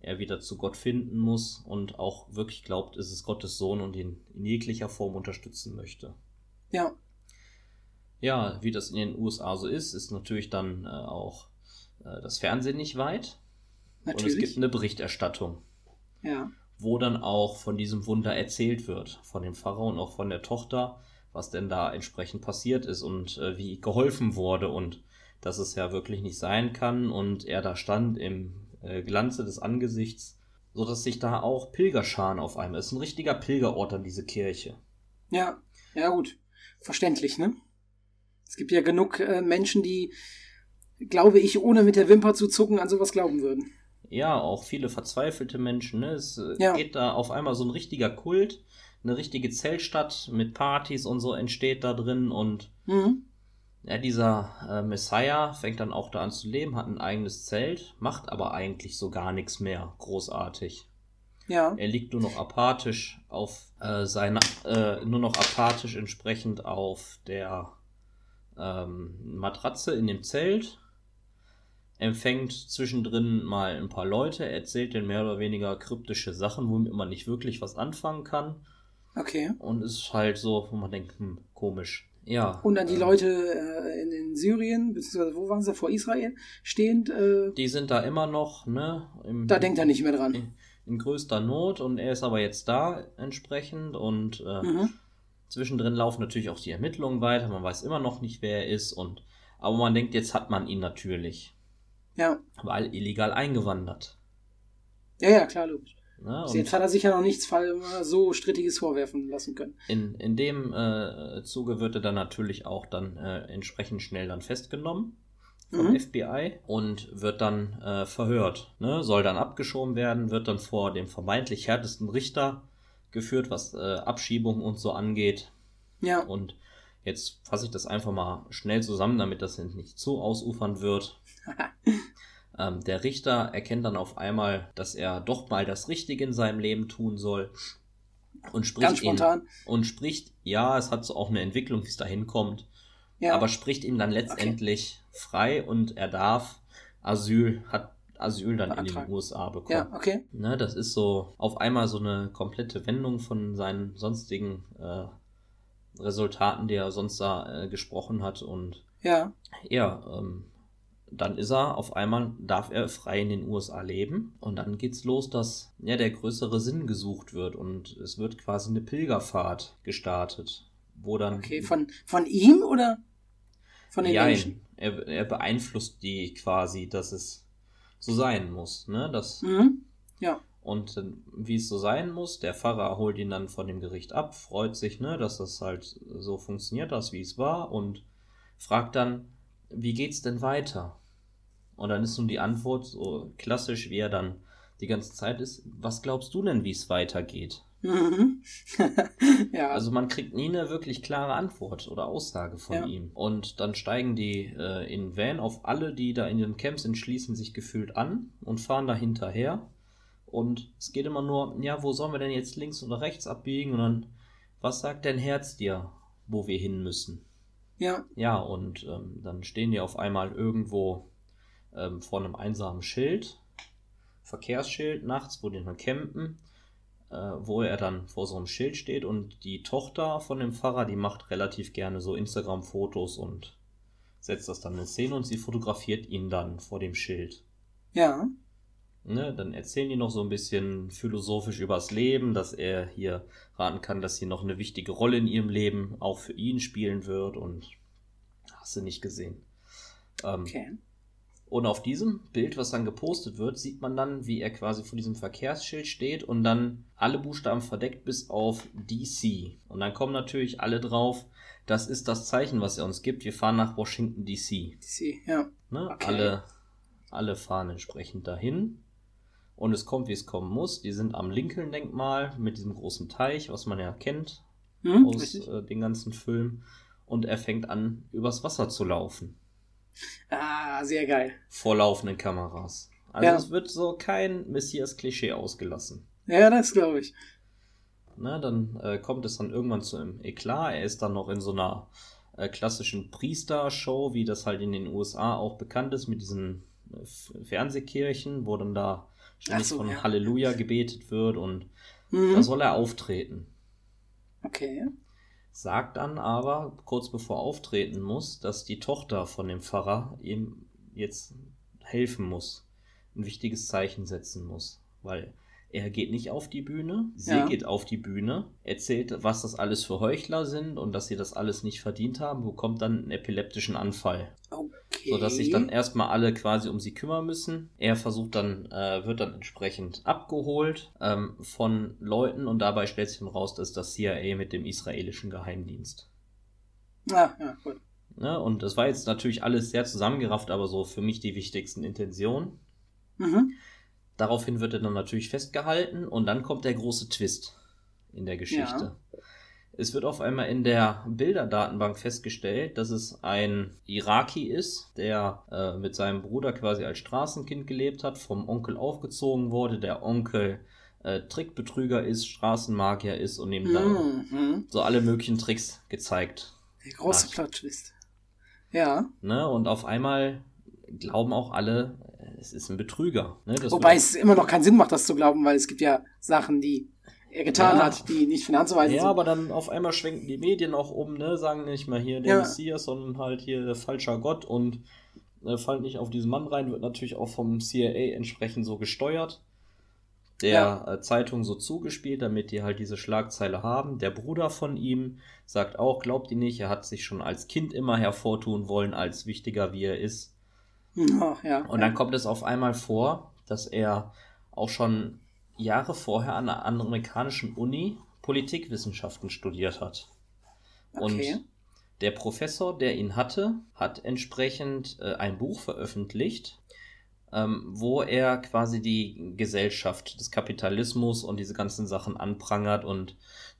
er wieder zu Gott finden muss und auch wirklich glaubt, es ist Gottes Sohn und ihn in jeglicher Form unterstützen möchte. Ja. Ja, wie das in den USA so ist, ist natürlich dann äh, auch äh, das Fernsehen nicht weit. Und es gibt Natürlich. eine Berichterstattung, Ja. wo dann auch von diesem Wunder erzählt wird, von dem Pfarrer und auch von der Tochter, was denn da entsprechend passiert ist und äh, wie geholfen wurde und dass es ja wirklich nicht sein kann und er da stand im äh, Glanze des Angesichts, so dass sich da auch Pilgerscharen auf einmal, es ist ein richtiger Pilgerort an diese Kirche. Ja. Ja, gut. Verständlich, ne? Es gibt ja genug äh, Menschen, die, glaube ich, ohne mit der Wimper zu zucken, an sowas glauben würden. Ja, auch viele verzweifelte Menschen. Ne? Es äh, Ja. geht da auf einmal so ein richtiger Kult, eine richtige Zeltstadt mit Partys und so entsteht da drin und Mhm. ja, dieser äh, Messiah fängt dann auch da an zu leben, hat ein eigenes Zelt, macht aber eigentlich so gar nichts mehr großartig. Ja. Er liegt nur noch apathisch auf äh, seiner, äh, nur noch apathisch entsprechend auf der ähm, Matratze in dem Zelt. Empfängt zwischendrin mal ein paar Leute, erzählt denen mehr oder weniger kryptische Sachen, womit man nicht wirklich was anfangen kann. Okay. Und ist halt so, wo man denkt, hm, komisch. Ja. Und dann die ähm, Leute äh, in, in Syrien, beziehungsweise wo waren sie, vor Israel stehend, äh, Die sind da immer noch, ne? Im, da denkt er nicht mehr dran. in, in größter Not und er ist aber jetzt da entsprechend und äh, Mhm. Zwischendrin laufen natürlich auch die Ermittlungen weiter, man weiß immer noch nicht, wer er ist und aber man denkt, jetzt hat man ihn natürlich, Ja. weil illegal eingewandert. Ja, ja, klar, logisch. Ne? Bis jetzt hat er sich ja noch nichts so Strittiges vorwerfen lassen können. in, in dem äh, Zuge wird er dann natürlich auch dann äh, entsprechend schnell dann festgenommen vom Mhm. FBI und wird dann äh, verhört. Ne? Soll dann abgeschoben werden, wird dann vor dem vermeintlich härtesten Richter geführt, was äh, Abschiebung und so angeht. Ja. Und jetzt fasse ich das einfach mal schnell zusammen, damit das nicht zu ausufern wird. Ähm, der Richter erkennt dann auf einmal, dass er doch mal das Richtige in seinem Leben tun soll und spricht Ganz spontan. ihn und spricht, ja, es hat so auch eine Entwicklung, wie es dahin kommt, Ja. aber spricht ihn dann letztendlich frei und er darf Asyl, hat Asyl dann in den. USA bekommen. ja, okay. Ne, das ist so auf einmal so eine komplette Wendung von seinen sonstigen äh, Resultaten, die er sonst da äh, gesprochen hat. Und Ja. ja, ähm, dann ist er auf einmal, darf er frei in den USA leben. Und dann geht's los, dass ja der größere Sinn gesucht wird. Und es wird quasi eine Pilgerfahrt gestartet, wo dann. Okay. Von, von ihm oder von den Jein. Menschen? Er, er beeinflusst die quasi, dass es so sein muss. Ne? Das, Mhm. Ja. Und äh, wie es so sein muss, der Pfarrer holt ihn dann von dem Gericht ab, freut sich, ne, dass das halt so funktioniert, das wie es war, und fragt dann, wie geht's denn weiter? Und dann ist nun die Antwort so klassisch, wie er dann die ganze Zeit ist, was glaubst du denn, wie es weitergeht? Mhm. ja. Also man kriegt nie eine wirklich klare Antwort oder Aussage von Ja. ihm. Und dann steigen die äh, in Van auf alle, die da in den Camps sind, schließen sich gefühlt an und fahren da hinterher. Und es geht immer nur, ja, wo sollen wir denn jetzt links oder rechts abbiegen? Und dann, was sagt dein Herz dir, wo wir hin müssen? ja. Ja, und ähm, dann stehen die auf einmal irgendwo ähm, vor einem einsamen Schild, Verkehrsschild nachts, wo die dann campen, äh, wo er dann vor so einem Schild steht und die Tochter von dem Pfarrer, die macht relativ gerne so Instagram-Fotos und setzt das dann in Szene und sie fotografiert ihn dann vor dem Schild. Ja. Ne, dann erzählen die noch so ein bisschen philosophisch übers Leben, dass er hier raten kann, dass hier noch eine wichtige Rolle in ihrem Leben auch für ihn spielen wird und hast du nicht gesehen. Ähm, okay. Und auf diesem Bild, was dann gepostet wird, sieht man dann, wie er quasi vor diesem Verkehrsschild steht und dann alle Buchstaben verdeckt bis auf DC. Und dann kommen natürlich alle drauf, das ist das Zeichen, was er uns gibt. Wir fahren nach Washington DC. DC, ja. Ne? Okay. Alle, alle fahren entsprechend dahin. Und es kommt, wie es kommen muss. Die sind am Lincoln-Denkmal mit diesem großen Teich, was man ja kennt hm, aus äh, den ganzen Filmen. Und er fängt an, übers Wasser zu laufen. Ah, sehr geil. Vor laufenden Kameras. Also ja. es wird so kein Messias-Klischee ausgelassen. Ja, das glaube ich. Na, dann äh, kommt es dann irgendwann zu einem Eklat. Er ist dann noch in so einer äh, klassischen Priester-Show, wie das halt in den USA auch bekannt ist, mit diesen äh, Fernsehkirchen, wo dann da ständig so, von ja. Halleluja gebetet wird und mhm. da soll er auftreten. Okay. Sagt dann aber, kurz bevor auftreten muss, dass die Tochter von dem Pfarrer ihm jetzt helfen muss, ein wichtiges Zeichen setzen muss, weil er geht nicht auf die Bühne, sie ja. geht auf die Bühne, erzählt, was das alles für Heuchler sind und dass sie das alles nicht verdient haben, bekommt dann einen epileptischen Anfall. Okay. Sodass sich dann erstmal alle quasi um sie kümmern müssen. Er versucht dann, äh, wird dann entsprechend abgeholt ähm, von Leuten und dabei stellt sich raus, dass das CIA mit dem israelischen Geheimdienst. Ah, ja, gut. Ne? Und das war jetzt natürlich alles sehr zusammengerafft, aber so für mich die wichtigsten Intentionen. Mhm. Daraufhin wird er dann natürlich festgehalten und dann kommt der große Twist in der Geschichte. Ja. Es wird auf einmal in der Bilderdatenbank festgestellt, dass es ein Iraki ist, der äh, mit seinem Bruder quasi als Straßenkind gelebt hat, vom Onkel aufgezogen wurde, der Onkel äh, Trickbetrüger ist, Straßenmagier ist und ihm dann mhm. so alle möglichen Tricks gezeigt. Der große Plot-Twist. Ja. Ne? Und auf einmal glauben auch alle, es ist ein Betrüger. Ne? Wobei es immer noch keinen Sinn macht, das zu glauben, weil es gibt ja Sachen, die er getan ja. hat, die nicht finanzweise Ja, sind. aber dann auf einmal schwenken die Medien auch um, ne? sagen nicht mal hier der ja. Messias, sondern halt hier der falscher Gott und äh, fallen nicht auf diesen Mann rein, wird natürlich auch vom CIA entsprechend so gesteuert. Der ja. äh, Zeitung so zugespielt, damit die halt diese Schlagzeile haben. Der Bruder von ihm sagt auch, glaubt ihn nicht, er hat sich schon als Kind immer hervortun wollen, als wichtiger wie er ist. Oh, ja, und dann kommt es auf einmal vor, dass er auch schon Jahre vorher an einer amerikanischen Uni Politikwissenschaften studiert hat. Okay. Und der Professor, der ihn hatte, hat entsprechend äh, ein Buch veröffentlicht, ähm, wo er quasi die Gesellschaft des Kapitalismus und diese ganzen Sachen anprangert und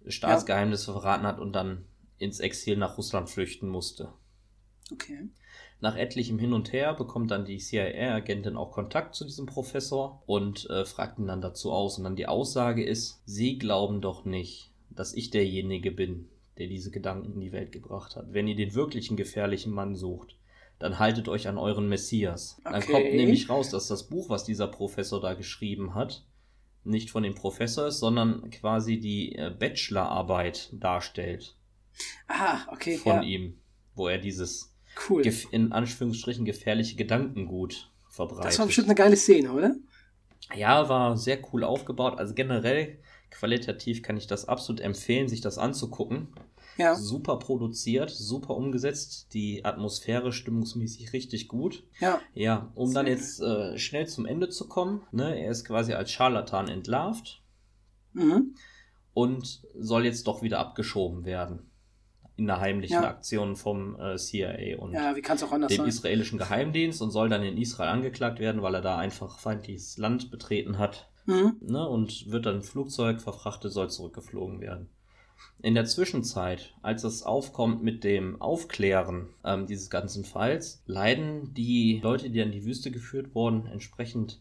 Staatsgeheimnisse ja. verraten hat und dann ins Exil nach Russland flüchten musste. Okay. Nach etlichem Hin und Her bekommt dann die CIA-Agentin auch Kontakt zu diesem Professor und äh, fragt ihn dann dazu aus. Und dann die Aussage ist, Sie glauben doch nicht, dass ich derjenige bin, der diese Gedanken in die Welt gebracht hat. Wenn ihr den wirklichen gefährlichen Mann sucht, dann haltet euch an euren Messias. Okay. Dann kommt nämlich raus, dass das Buch, was dieser Professor da geschrieben hat, nicht von dem Professor ist, sondern quasi die äh, Bachelorarbeit darstellt. Ah, okay. Von ja. ihm, wo er dieses Cool. in Anführungsstrichen gefährliche Gedankengut verbreitet. Das war bestimmt eine geile Szene, oder? Ja, war sehr cool aufgebaut. Also generell qualitativ kann ich das absolut empfehlen, sich das anzugucken. Ja. Super produziert, super umgesetzt, die Atmosphäre stimmungsmäßig richtig gut. Ja. Ja, um dann jetzt äh, schnell zum Ende zu kommen. Ne, er ist quasi als Scharlatan entlarvt mhm. und soll jetzt doch wieder abgeschoben werden in der heimlichen ja. Aktion vom äh, CIA und ja, dem sein? israelischen Geheimdienst und soll dann in Israel angeklagt werden, weil er da einfach feindliches Land betreten hat. Mhm. Ne, und wird dann im Flugzeug verfrachtet, soll zurückgeflogen werden. In der Zwischenzeit, als es aufkommt mit dem Aufklären ähm, dieses ganzen Falls, leiden die Leute, die an die Wüste geführt wurden, entsprechend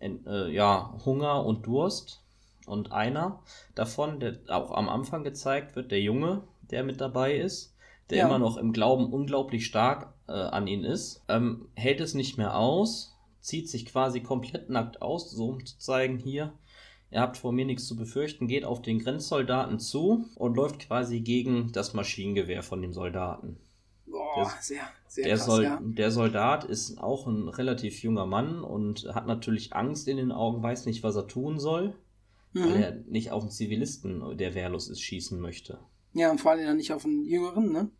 äh, ja, Hunger und Durst. Und einer davon, der auch am Anfang gezeigt wird, der Junge, der mit dabei ist, der ja. immer noch im Glauben unglaublich stark äh, an ihn ist, ähm, hält es nicht mehr aus, zieht sich quasi komplett nackt aus, so um zu zeigen, hier, ihr habt vor mir nichts zu befürchten, geht auf den Grenzsoldaten zu und läuft quasi gegen das Maschinengewehr von dem Soldaten. Boah, der, sehr, sehr der, krass, Sol ja. der Soldat ist auch ein relativ junger Mann und hat natürlich Angst in den Augen, weiß nicht, was er tun soll, mhm. weil er nicht auf einen Zivilisten, der wehrlos ist, schießen möchte. Ja, und vor allem dann nicht auf einen Jüngeren, ne?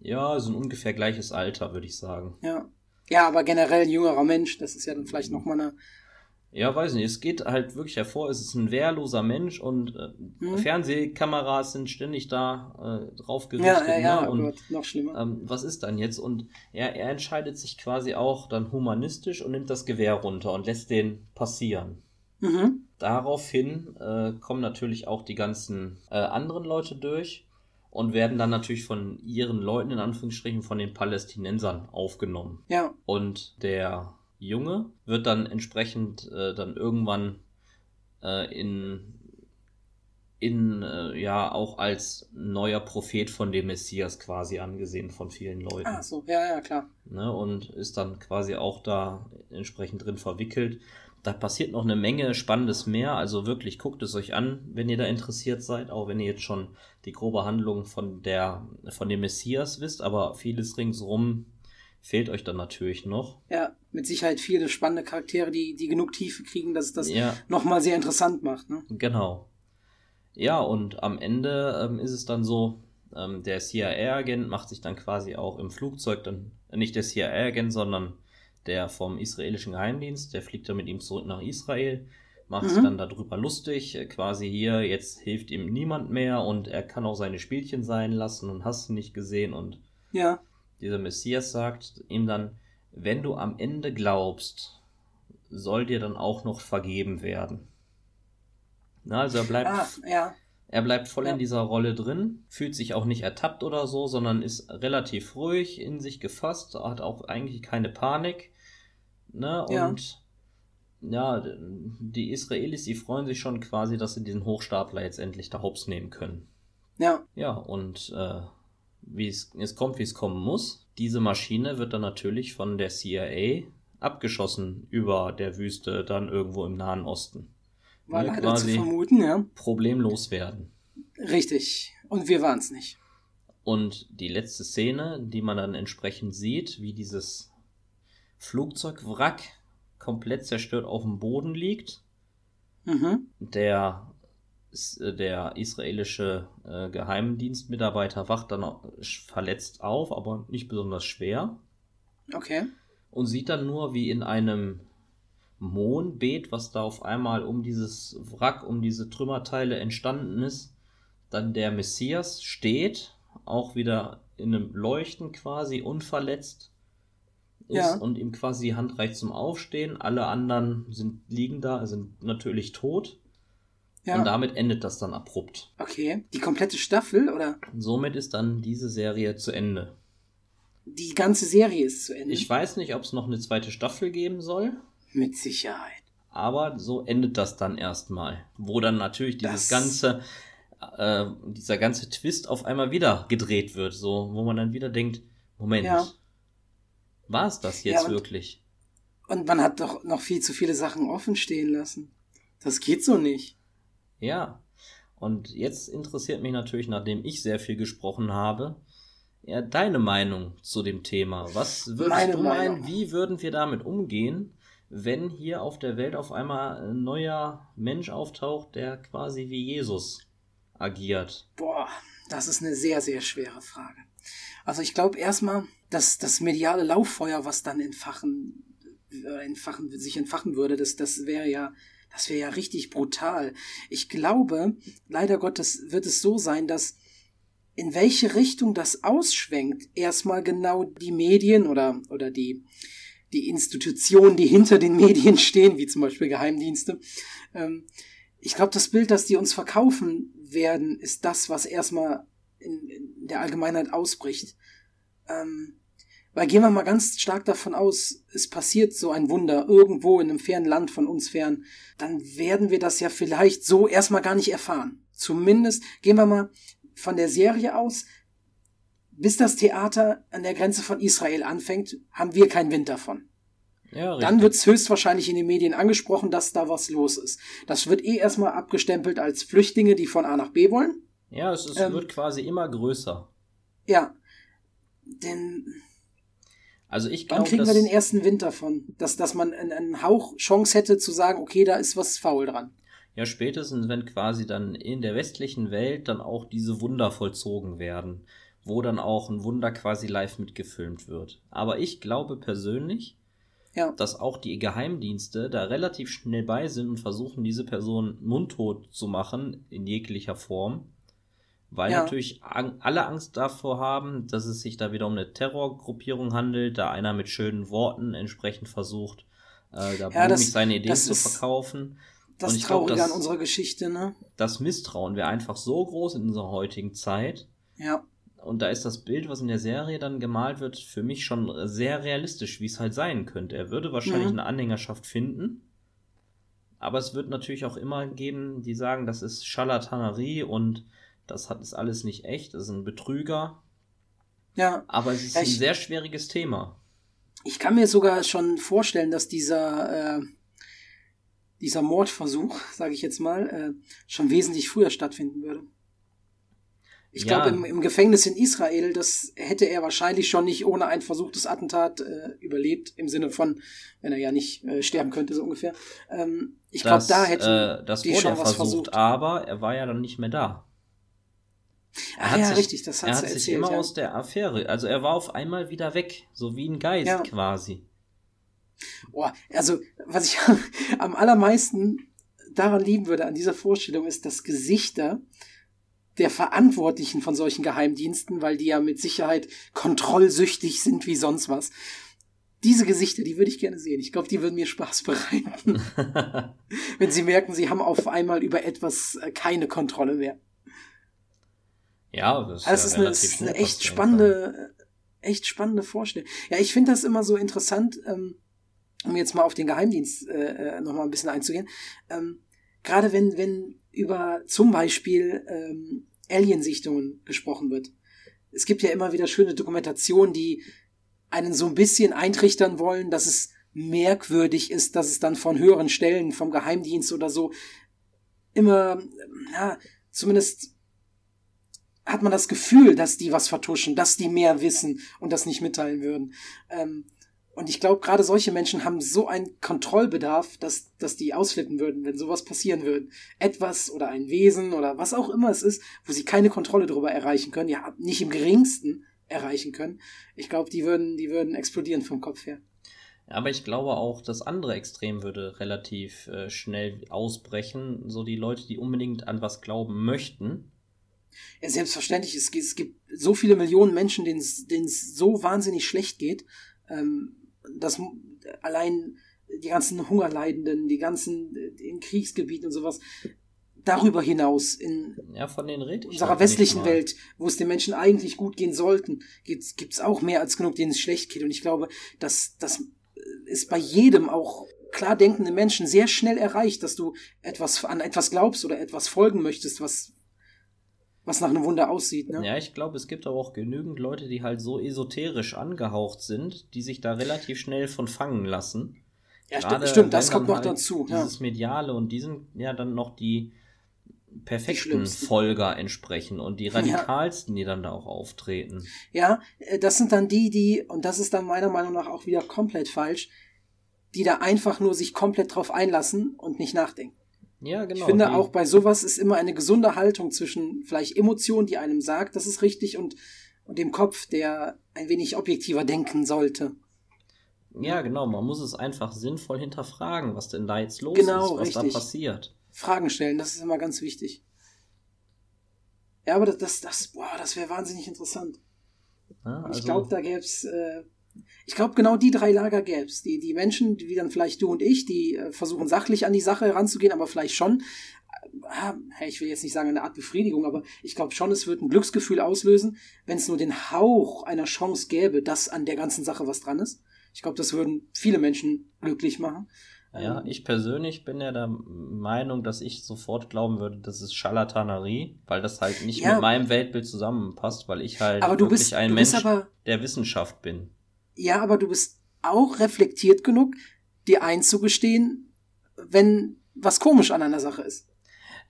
Ja, so ein ungefähr gleiches Alter, würde ich sagen. Ja. Ja, aber generell ein jüngerer Mensch, das ist ja dann vielleicht nochmal eine ja, weiß nicht. Es geht halt wirklich hervor, es ist ein wehrloser Mensch und äh, hm. Fernsehkameras sind ständig da äh, drauf gerichtet. Ja, ja, ja, ne? und, Gott, noch schlimmer. Ähm, was ist dann jetzt? Und er, er entscheidet sich quasi auch dann humanistisch und nimmt das Gewehr runter und lässt den passieren. Mhm. Daraufhin äh, kommen natürlich auch die ganzen äh, anderen Leute durch und werden dann natürlich von ihren Leuten, in Anführungsstrichen, von den Palästinensern aufgenommen. Ja. Und der Junge, wird dann entsprechend äh, dann irgendwann äh, in, in äh, ja auch als neuer Prophet von dem Messias quasi angesehen von vielen Leuten. Ach so, ja, ja, klar. Ne, und ist dann quasi auch da entsprechend drin verwickelt. Da passiert noch eine Menge Spannendes mehr. Also wirklich guckt es euch an, wenn ihr da interessiert seid, auch wenn ihr jetzt schon die grobe Handlung von der von dem Messias wisst, aber vieles ringsrum fehlt euch dann natürlich noch. Ja, mit Sicherheit viele spannende Charaktere, die, die genug Tiefe kriegen, dass es das ja. nochmal sehr interessant macht. Ne? Genau. Ja, und am Ende ähm, ist es dann so, ähm, der CIA-Agent macht sich dann quasi auch im Flugzeug dann, äh, nicht der CIA-Agent, sondern der vom israelischen Geheimdienst, der fliegt dann mit ihm zurück nach Israel, macht mhm. sich dann darüber lustig, äh, quasi hier, jetzt hilft ihm niemand mehr und er kann auch seine Spielchen sein lassen und hast nicht gesehen und ja dieser Messias sagt ihm dann, wenn du am Ende glaubst, soll dir dann auch noch vergeben werden. Na, also er bleibt, ah, ja. er bleibt voll ja. in dieser Rolle drin, fühlt sich auch nicht ertappt oder so, sondern ist relativ ruhig, in sich gefasst, hat auch eigentlich keine Panik. Ne? Und ja. ja, die Israelis, die freuen sich schon quasi, dass sie diesen Hochstapler jetzt endlich da hops nehmen können. Ja. Ja, und äh, wie es, es kommt, wie es kommen muss. Diese Maschine wird dann natürlich von der CIA abgeschossen über der Wüste, dann irgendwo im Nahen Osten. War ne, leider zu vermuten, ja. Problemlos werden. Richtig. Und wir waren es nicht. Und die letzte Szene, die man dann entsprechend sieht, wie dieses Flugzeugwrack komplett zerstört auf dem Boden liegt. Mhm. Der äh, der israelische äh, Geheimdienstmitarbeiter wacht dann verletzt auf, aber nicht besonders schwer. Okay. Und sieht dann nur, wie in einem Mohnbeet, was da auf einmal um dieses Wrack, um diese Trümmerteile entstanden ist, dann der Messias steht, auch wieder in einem Leuchten quasi unverletzt ist ja. und ihm quasi die Hand reicht zum Aufstehen. Alle anderen sind liegen da, sind natürlich tot. Ja. Und damit endet das dann abrupt. Okay. Die komplette Staffel, oder? Somit ist dann diese Serie zu Ende. Die ganze Serie ist zu Ende. Ich weiß nicht, ob es noch eine zweite Staffel geben soll. Mit Sicherheit. Aber so endet das dann erstmal. Wo dann natürlich dieses das ganze, äh, dieser ganze Twist auf einmal wieder gedreht wird. So, wo man dann wieder denkt, Moment, ja. War es das jetzt ja, und, wirklich? Und man hat doch noch viel zu viele Sachen offen stehen lassen. Das geht so nicht. Ja. Und jetzt interessiert mich natürlich, nachdem ich sehr viel gesprochen habe, ja, deine Meinung zu dem Thema. Was würdest Meine du meinen, wie würden wir damit umgehen, wenn hier auf der Welt auf einmal ein neuer Mensch auftaucht, der quasi wie Jesus agiert? Boah, das ist eine sehr, sehr schwere Frage. Also ich glaube erstmal, dass das mediale Lauffeuer, was dann entfachen, äh, entfachen, sich entfachen würde, das, das wäre ja das wäre ja richtig brutal. Ich glaube, leider Gottes wird es so sein, dass in welche Richtung das ausschwenkt, erstmal genau die Medien oder, oder die, die Institutionen, die hinter den Medien stehen, wie zum Beispiel Geheimdienste. Ähm, ich glaube, das Bild, das die uns verkaufen werden, ist das, was erstmal in, in der Allgemeinheit ausbricht. Ähm, weil gehen wir mal ganz stark davon aus, es passiert so ein Wunder irgendwo in einem fernen Land von uns fern, dann werden wir das ja vielleicht so erstmal gar nicht erfahren. Zumindest gehen wir mal von der Serie aus, bis das Theater an der Grenze von Israel anfängt, haben wir keinen Wind davon. Ja, Dann wird es höchstwahrscheinlich in den Medien angesprochen, dass da was los ist. Das wird eh erstmal abgestempelt als Flüchtlinge, die von A nach B wollen. Ja, es, es ähm, wird quasi immer größer. Ja, den. Also ich glaube, Wann kriegen wir den ersten Winter von? Dass, dass man einen Hauch Chance hätte zu sagen, okay, da ist was faul dran. Ja, spätestens, wenn quasi dann in der westlichen Welt dann auch diese Wunder vollzogen werden, wo dann auch ein Wunder quasi live mitgefilmt wird. Aber ich glaube persönlich, ja. dass auch die Geheimdienste da relativ schnell bei sind und versuchen, diese Person mundtot zu machen in jeglicher Form. Weil ja. natürlich alle Angst davor haben, dass es sich da wieder um eine Terrorgruppierung handelt, da einer mit schönen Worten entsprechend versucht, äh, da ja, das, seine Ideen zu verkaufen. Das und Traurige glaub, das, an unserer Geschichte, ne? Das Misstrauen wäre einfach so groß in unserer heutigen Zeit. Ja. Und da ist das Bild, was in der Serie dann gemalt wird, für mich schon sehr realistisch, wie es halt sein könnte. Er würde wahrscheinlich mhm. eine Anhängerschaft finden. Aber es wird natürlich auch immer geben, die sagen, das ist Scharlatanerie und das hat ist alles nicht echt, das ist ein Betrüger. Ja. Aber es ist ja, ich, ein sehr schwieriges Thema. Ich kann mir sogar schon vorstellen, dass dieser, äh, dieser Mordversuch, sage ich jetzt mal, äh, schon wesentlich früher stattfinden würde. Ich ja. glaube, im, im, Gefängnis in Israel, das hätte er wahrscheinlich schon nicht ohne ein versuchtes Attentat äh, überlebt, im Sinne von, wenn er ja nicht äh, sterben könnte, so ungefähr. Ähm, ich glaube, da hätte äh, das die schon was versucht, versucht, aber er war ja dann nicht mehr da. Er Ach ja, sich, richtig, das hat er hat erzählt, sich immer ja. aus der Affäre, also er war auf einmal wieder weg, so wie ein Geist ja. quasi. Boah, also was ich am allermeisten daran lieben würde an dieser Vorstellung ist, dass Gesichter der Verantwortlichen von solchen Geheimdiensten, weil die ja mit Sicherheit kontrollsüchtig sind wie sonst was. Diese Gesichter, die würde ich gerne sehen. Ich glaube, die würden mir Spaß bereiten. Wenn sie merken, sie haben auf einmal über etwas äh, keine Kontrolle mehr. Ja, das ist, also ist, ja eine, ist eine echt spannende, echt spannende Vorstellung. Ja, ich finde das immer so interessant, ähm, um jetzt mal auf den Geheimdienst äh, äh nochmal ein bisschen einzugehen. Ähm, Gerade wenn, wenn über zum Beispiel ähm, Aliensichtungen gesprochen wird. Es gibt ja immer wieder schöne Dokumentationen, die einen so ein bisschen eintrichtern wollen, dass es merkwürdig ist, dass es dann von höheren Stellen, vom Geheimdienst oder so, immer, ja, zumindest hat man das Gefühl, dass die was vertuschen, dass die mehr wissen und das nicht mitteilen würden. Ähm, und ich glaube, gerade solche Menschen haben so einen Kontrollbedarf, dass, dass die ausflippen würden, wenn sowas passieren würde. Etwas oder ein Wesen oder was auch immer es ist, wo sie keine Kontrolle darüber erreichen können, ja, nicht im geringsten erreichen können. Ich glaube, die würden, die würden explodieren vom Kopf her. Aber ich glaube auch, das andere Extrem würde relativ äh, schnell ausbrechen. So die Leute, die unbedingt an was glauben möchten. Ja, selbstverständlich. Es, es gibt so viele Millionen Menschen, denen es so wahnsinnig schlecht geht. Ähm, das allein die ganzen Hungerleidenden, die ganzen in Kriegsgebieten und sowas, darüber hinaus in ja, unserer westlichen Welt, wo es den Menschen eigentlich gut gehen sollten, gibt es auch mehr als genug, denen es schlecht geht. Und ich glaube, dass das ist bei jedem auch klar denkenden Menschen sehr schnell erreicht, dass du etwas an etwas glaubst oder etwas folgen möchtest, was was nach einem Wunder aussieht. Ne? Ja, ich glaube, es gibt aber auch genügend Leute, die halt so esoterisch angehaucht sind, die sich da relativ schnell von fangen lassen. Ja, Gerade stimmt, das kommt noch halt dazu. Dieses ja. Mediale und die sind ja dann noch die perfekten die Folger entsprechen und die radikalsten, ja. die dann da auch auftreten. Ja, äh, das sind dann die, die, und das ist dann meiner Meinung nach auch wieder komplett falsch, die da einfach nur sich komplett drauf einlassen und nicht nachdenken. Ja, genau. Ich finde auch bei sowas ist immer eine gesunde Haltung zwischen vielleicht Emotion, die einem sagt, das ist richtig, und, und dem Kopf, der ein wenig objektiver denken sollte. Ja, genau. Man muss es einfach sinnvoll hinterfragen, was denn da jetzt los genau, ist, was richtig. da passiert. Fragen stellen, das ist immer ganz wichtig. Ja, aber das, das, das, boah, das wäre wahnsinnig interessant. Ja, also ich glaube, da gäbe es äh, ich glaube, genau die drei Lager gäbe es. Die, die Menschen, wie dann vielleicht du und ich, die äh, versuchen sachlich an die Sache heranzugehen, aber vielleicht schon, äh, ich will jetzt nicht sagen eine Art Befriedigung, aber ich glaube schon, es wird ein Glücksgefühl auslösen, wenn es nur den Hauch einer Chance gäbe, dass an der ganzen Sache was dran ist. Ich glaube, das würden viele Menschen glücklich machen. Ja, ich persönlich bin ja der Meinung, dass ich sofort glauben würde, das ist Scharlatanerie, weil das halt nicht ja, mit meinem Weltbild zusammenpasst, weil ich halt wirklich bist, ein Mensch der Wissenschaft bin. Ja, aber du bist auch reflektiert genug, dir einzugestehen, wenn was komisch an einer Sache ist.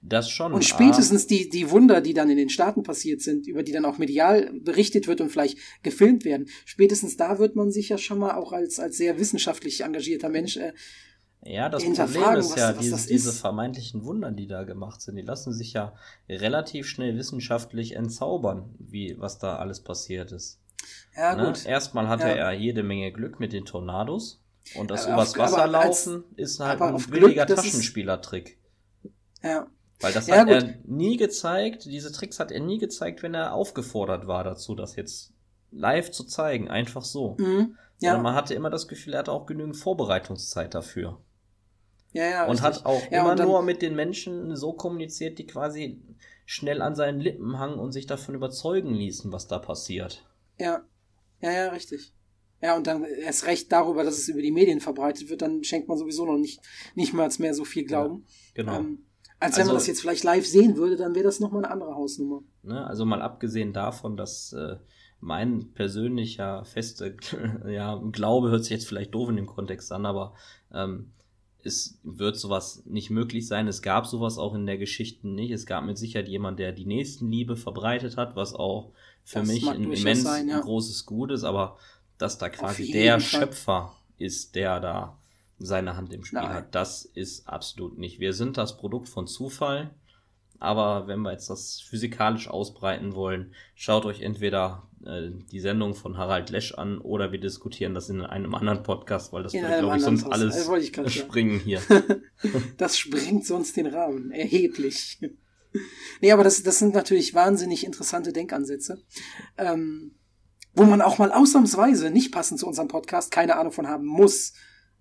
Das schon. Und spätestens die, die Wunder, die dann in den Staaten passiert sind, über die dann auch medial berichtet wird und vielleicht gefilmt werden, spätestens da wird man sich ja schon mal auch als, als sehr wissenschaftlich engagierter Mensch äh, ja, das Problem ist ja, was, was diese, diese vermeintlichen Wunder, die da gemacht sind, die lassen sich ja relativ schnell wissenschaftlich entzaubern, wie was da alles passiert ist. Ja, ne? gut. Erstmal hatte ja. er jede Menge Glück mit den Tornados. Und das aber übers auf, Wasser laufen ist halt ein billiger Taschenspielertrick. Ja. Weil das ja, hat gut. er nie gezeigt, diese Tricks hat er nie gezeigt, wenn er aufgefordert war dazu, das jetzt live zu zeigen, einfach so. Mhm. Ja. Und man hatte immer das Gefühl, er hatte auch genügend Vorbereitungszeit dafür. Ja, ja, und richtig. hat auch ja, immer nur mit den Menschen so kommuniziert, die quasi schnell an seinen Lippen hangen und sich davon überzeugen ließen, was da passiert. Ja, ja, ja, richtig. Ja, und dann erst recht darüber, dass es über die Medien verbreitet wird, dann schenkt man sowieso noch nicht, nicht mal mehr so viel Glauben. Ja, genau. Ähm, als wenn also, man das jetzt vielleicht live sehen würde, dann wäre das nochmal eine andere Hausnummer. Ne, also mal abgesehen davon, dass äh, mein persönlicher feste ja, Glaube hört sich jetzt vielleicht doof in dem Kontext an, aber ähm, es wird sowas nicht möglich sein. Es gab sowas auch in der Geschichte nicht. Es gab mit Sicherheit jemand, der die Nächstenliebe verbreitet hat, was auch für das mich ein immens sein, ja. großes Gut ist, aber dass da quasi der Fall. Schöpfer ist, der da seine Hand im Spiel Nein. hat, das ist absolut nicht. Wir sind das Produkt von Zufall. Aber wenn wir jetzt das physikalisch ausbreiten wollen, schaut euch entweder äh, die Sendung von Harald Lesch an oder wir diskutieren das in einem anderen Podcast, weil das in würde, glaube ich, sonst alles ich springen hier. das springt sonst den Rahmen. Erheblich. nee, aber das, das sind natürlich wahnsinnig interessante Denkansätze. Ähm, wo man auch mal ausnahmsweise nicht passend zu unserem Podcast keine Ahnung von haben muss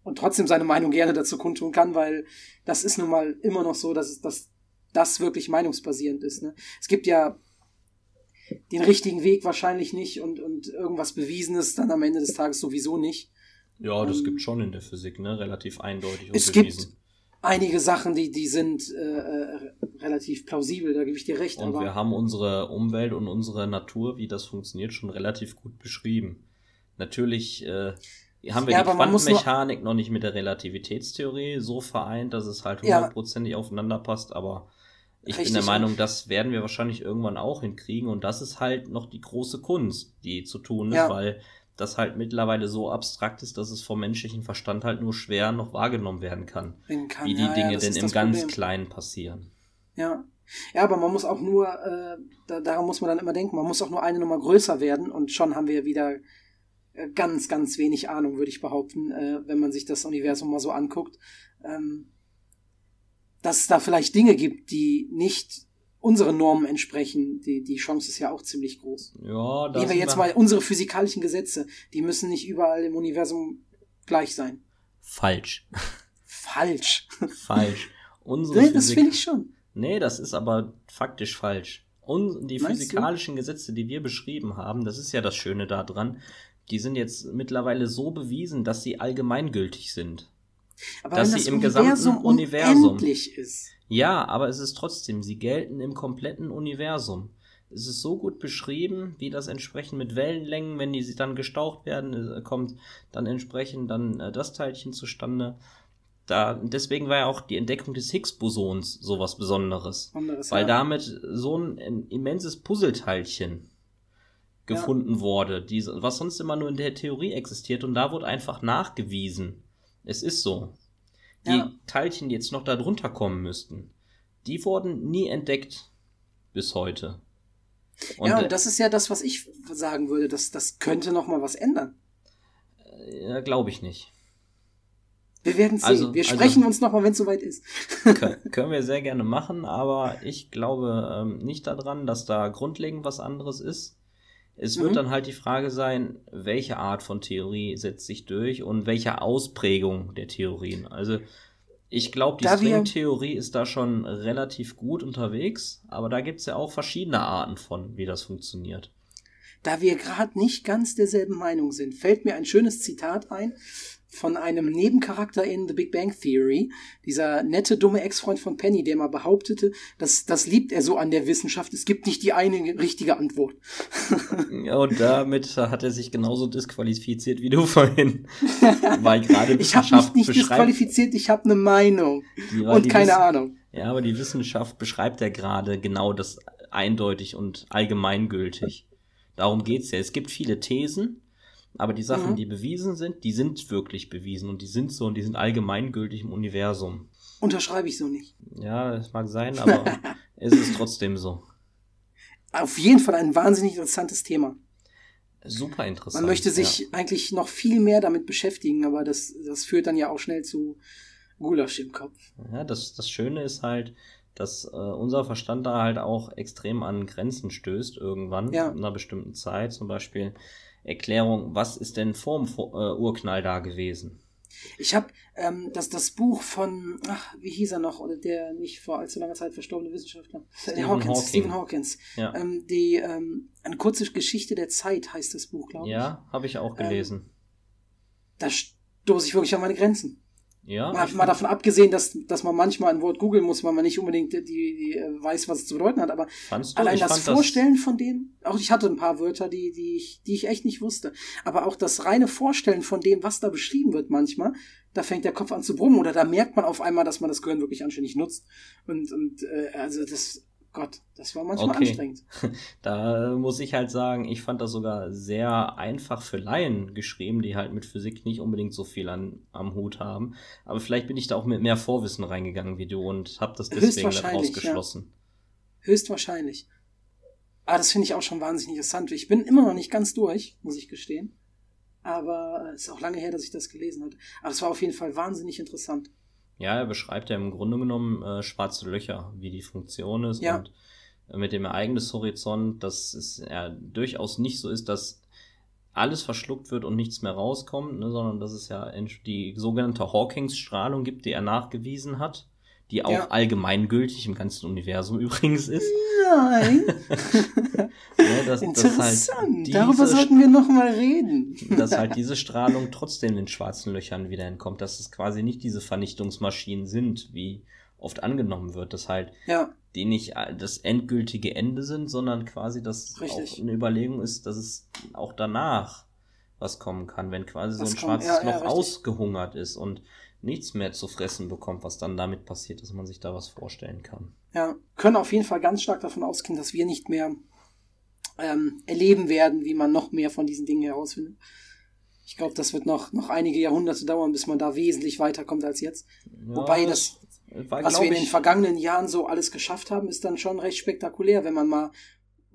und trotzdem seine Meinung gerne dazu kundtun kann, weil das ist nun mal immer noch so, dass, dass das wirklich meinungsbasierend ist. Ne? Es gibt ja den richtigen Weg wahrscheinlich nicht und, und irgendwas Bewiesenes dann am Ende des Tages sowieso nicht. Ja, das ähm, gibt schon in der Physik, ne? Relativ eindeutig. Es bewiesen. gibt einige Sachen, die, die sind äh, äh, relativ plausibel, da gebe ich dir recht. Und aber wir haben unsere Umwelt und unsere Natur, wie das funktioniert, schon relativ gut beschrieben. Natürlich äh, haben wir ja, die Quantenmechanik noch nicht mit der Relativitätstheorie so vereint, dass es halt hundertprozentig ja. aufeinander passt, aber ich Richtig, bin der Meinung, das werden wir wahrscheinlich irgendwann auch hinkriegen und das ist halt noch die große Kunst, die zu tun ist, ja. weil das halt mittlerweile so abstrakt ist, dass es vom menschlichen Verstand halt nur schwer noch wahrgenommen werden kann. kann wie die ja, Dinge ja, denn im ganz Problem. Kleinen passieren. Ja. Ja, aber man muss auch nur, äh, da, daran muss man dann immer denken, man muss auch nur eine Nummer größer werden und schon haben wir wieder äh, ganz, ganz wenig Ahnung, würde ich behaupten, äh, wenn man sich das Universum mal so anguckt. Ähm, dass es da vielleicht Dinge gibt, die nicht unseren Normen entsprechen, die, die Chance ist ja auch ziemlich groß. Ja, das Nehmen wir jetzt mal unsere physikalischen Gesetze, die müssen nicht überall im Universum gleich sein. Falsch. Falsch. Falsch. Unsere nee, das finde ich schon. Nee, das ist aber faktisch falsch. Und die Meinst physikalischen du? Gesetze, die wir beschrieben haben, das ist ja das Schöne daran, die sind jetzt mittlerweile so bewiesen, dass sie allgemeingültig sind. Aber dass sie im Universum gesamten Universum ist. Ja, aber es ist trotzdem, sie gelten im kompletten Universum. Es ist so gut beschrieben, wie das entsprechend mit Wellenlängen, wenn die dann gestaucht werden, äh, kommt dann entsprechend dann äh, das Teilchen zustande. Da, deswegen war ja auch die Entdeckung des Higgs-Bosons sowas Besonderes. Anderes, weil ja. damit so ein, ein immenses Puzzleteilchen gefunden ja. wurde, die, was sonst immer nur in der Theorie existiert und da wurde einfach nachgewiesen, es ist so. Die ja. Teilchen, die jetzt noch da drunter kommen müssten, die wurden nie entdeckt bis heute. Und ja, und das ist ja das, was ich sagen würde, dass das könnte noch mal was ändern. Äh, ja, glaube ich nicht. Wir werden sehen. Also, wir also sprechen also, uns noch mal, wenn es soweit ist. können, können wir sehr gerne machen, aber ich glaube ähm, nicht daran, dass da grundlegend was anderes ist. Es wird mhm. dann halt die Frage sein, welche Art von Theorie setzt sich durch und welche Ausprägung der Theorien. Also ich glaube, die String-Theorie ist da schon relativ gut unterwegs, aber da gibt es ja auch verschiedene Arten von, wie das funktioniert. Da wir gerade nicht ganz derselben Meinung sind, fällt mir ein schönes Zitat ein von einem Nebencharakter in The Big Bang Theory, dieser nette, dumme Ex-Freund von Penny, der mal behauptete, dass das liebt er so an der Wissenschaft, es gibt nicht die eine richtige Antwort. ja, und damit hat er sich genauso disqualifiziert wie du vorhin. Weil gerade Ich habe mich nicht disqualifiziert, ich habe eine Meinung und keine Ahnung. Ja, aber die Wissenschaft beschreibt ja gerade genau das eindeutig und allgemeingültig. Darum geht's ja. Es gibt viele Thesen, aber die Sachen, mhm. die bewiesen sind, die sind wirklich bewiesen und die sind so und die sind allgemeingültig im Universum. Unterschreibe ich so nicht. Ja, es mag sein, aber es ist trotzdem so. Auf jeden Fall ein wahnsinnig interessantes Thema. Super interessant. Man möchte sich ja. eigentlich noch viel mehr damit beschäftigen, aber das, das führt dann ja auch schnell zu Gulasch im Kopf. Ja, das, das Schöne ist halt, dass äh, unser Verstand da halt auch extrem an Grenzen stößt irgendwann ja. in einer bestimmten Zeit. Zum Beispiel Erklärung, was ist denn vor dem äh, Urknall da gewesen? Ich habe ähm, das, das Buch von, ach, wie hieß er noch, oder der nicht vor allzu langer Zeit verstorbene Wissenschaftler? Stephen Hawkins. Hawking. Stephen Hawkins. Ja. Ähm, die, ähm, eine kurze Geschichte der Zeit heißt das Buch, glaube ich. Ja, habe ich auch gelesen. Ähm, da stoße ich wirklich an meine Grenzen. Ja. Mal, mal davon abgesehen, dass, dass man manchmal ein Wort googeln muss, weil man nicht unbedingt die, die äh, weiß, was es zu bedeuten hat. Aber allein das Vorstellen das von dem, auch ich hatte ein paar Wörter, die, die, ich, die ich echt nicht wusste. Aber auch das reine Vorstellen von dem, was da beschrieben wird manchmal, da fängt der Kopf an zu brummen oder da merkt man auf einmal, dass man das Gehirn wirklich anständig nutzt. Und, und äh, also das Gott, das war manchmal okay. anstrengend. Da muss ich halt sagen, ich fand das sogar sehr einfach für Laien geschrieben, die halt mit Physik nicht unbedingt so viel an, am Hut haben. Aber vielleicht bin ich da auch mit mehr Vorwissen reingegangen wie du und habe das deswegen daraus geschlossen. Ja. Höchstwahrscheinlich. Aber das finde ich auch schon wahnsinnig interessant. Ich bin immer noch nicht ganz durch, muss ich gestehen. Aber es ist auch lange her, dass ich das gelesen hatte. Aber es war auf jeden Fall wahnsinnig interessant. Ja, er beschreibt ja im Grunde genommen äh, schwarze Löcher, wie die Funktion ist ja. und äh, mit dem Ereignishorizont, dass es ja durchaus nicht so ist, dass alles verschluckt wird und nichts mehr rauskommt, ne, sondern dass es ja die sogenannte Hawkings-Strahlung gibt, die er nachgewiesen hat die auch ja. allgemeingültig im ganzen Universum übrigens ist. Nein. ja, das, Interessant. Halt Darüber sollten wir noch mal reden. dass halt diese Strahlung trotzdem den schwarzen Löchern wieder entkommt, dass es quasi nicht diese Vernichtungsmaschinen sind, wie oft angenommen wird, dass halt ja. die nicht das endgültige Ende sind, sondern quasi das Richtig. auch eine Überlegung ist, dass es auch danach was kommen kann, wenn quasi was so ein kommt, schwarzes ja, Loch ausgehungert ist und nichts mehr zu fressen bekommt, was dann damit passiert, dass man sich da was vorstellen kann. Ja, können auf jeden Fall ganz stark davon ausgehen, dass wir nicht mehr ähm, erleben werden, wie man noch mehr von diesen Dingen herausfindet. Ich glaube, das wird noch, noch einige Jahrhunderte dauern, bis man da wesentlich weiterkommt als jetzt. Ja, Wobei das, war, was wir in den vergangenen Jahren so alles geschafft haben, ist dann schon recht spektakulär, wenn man mal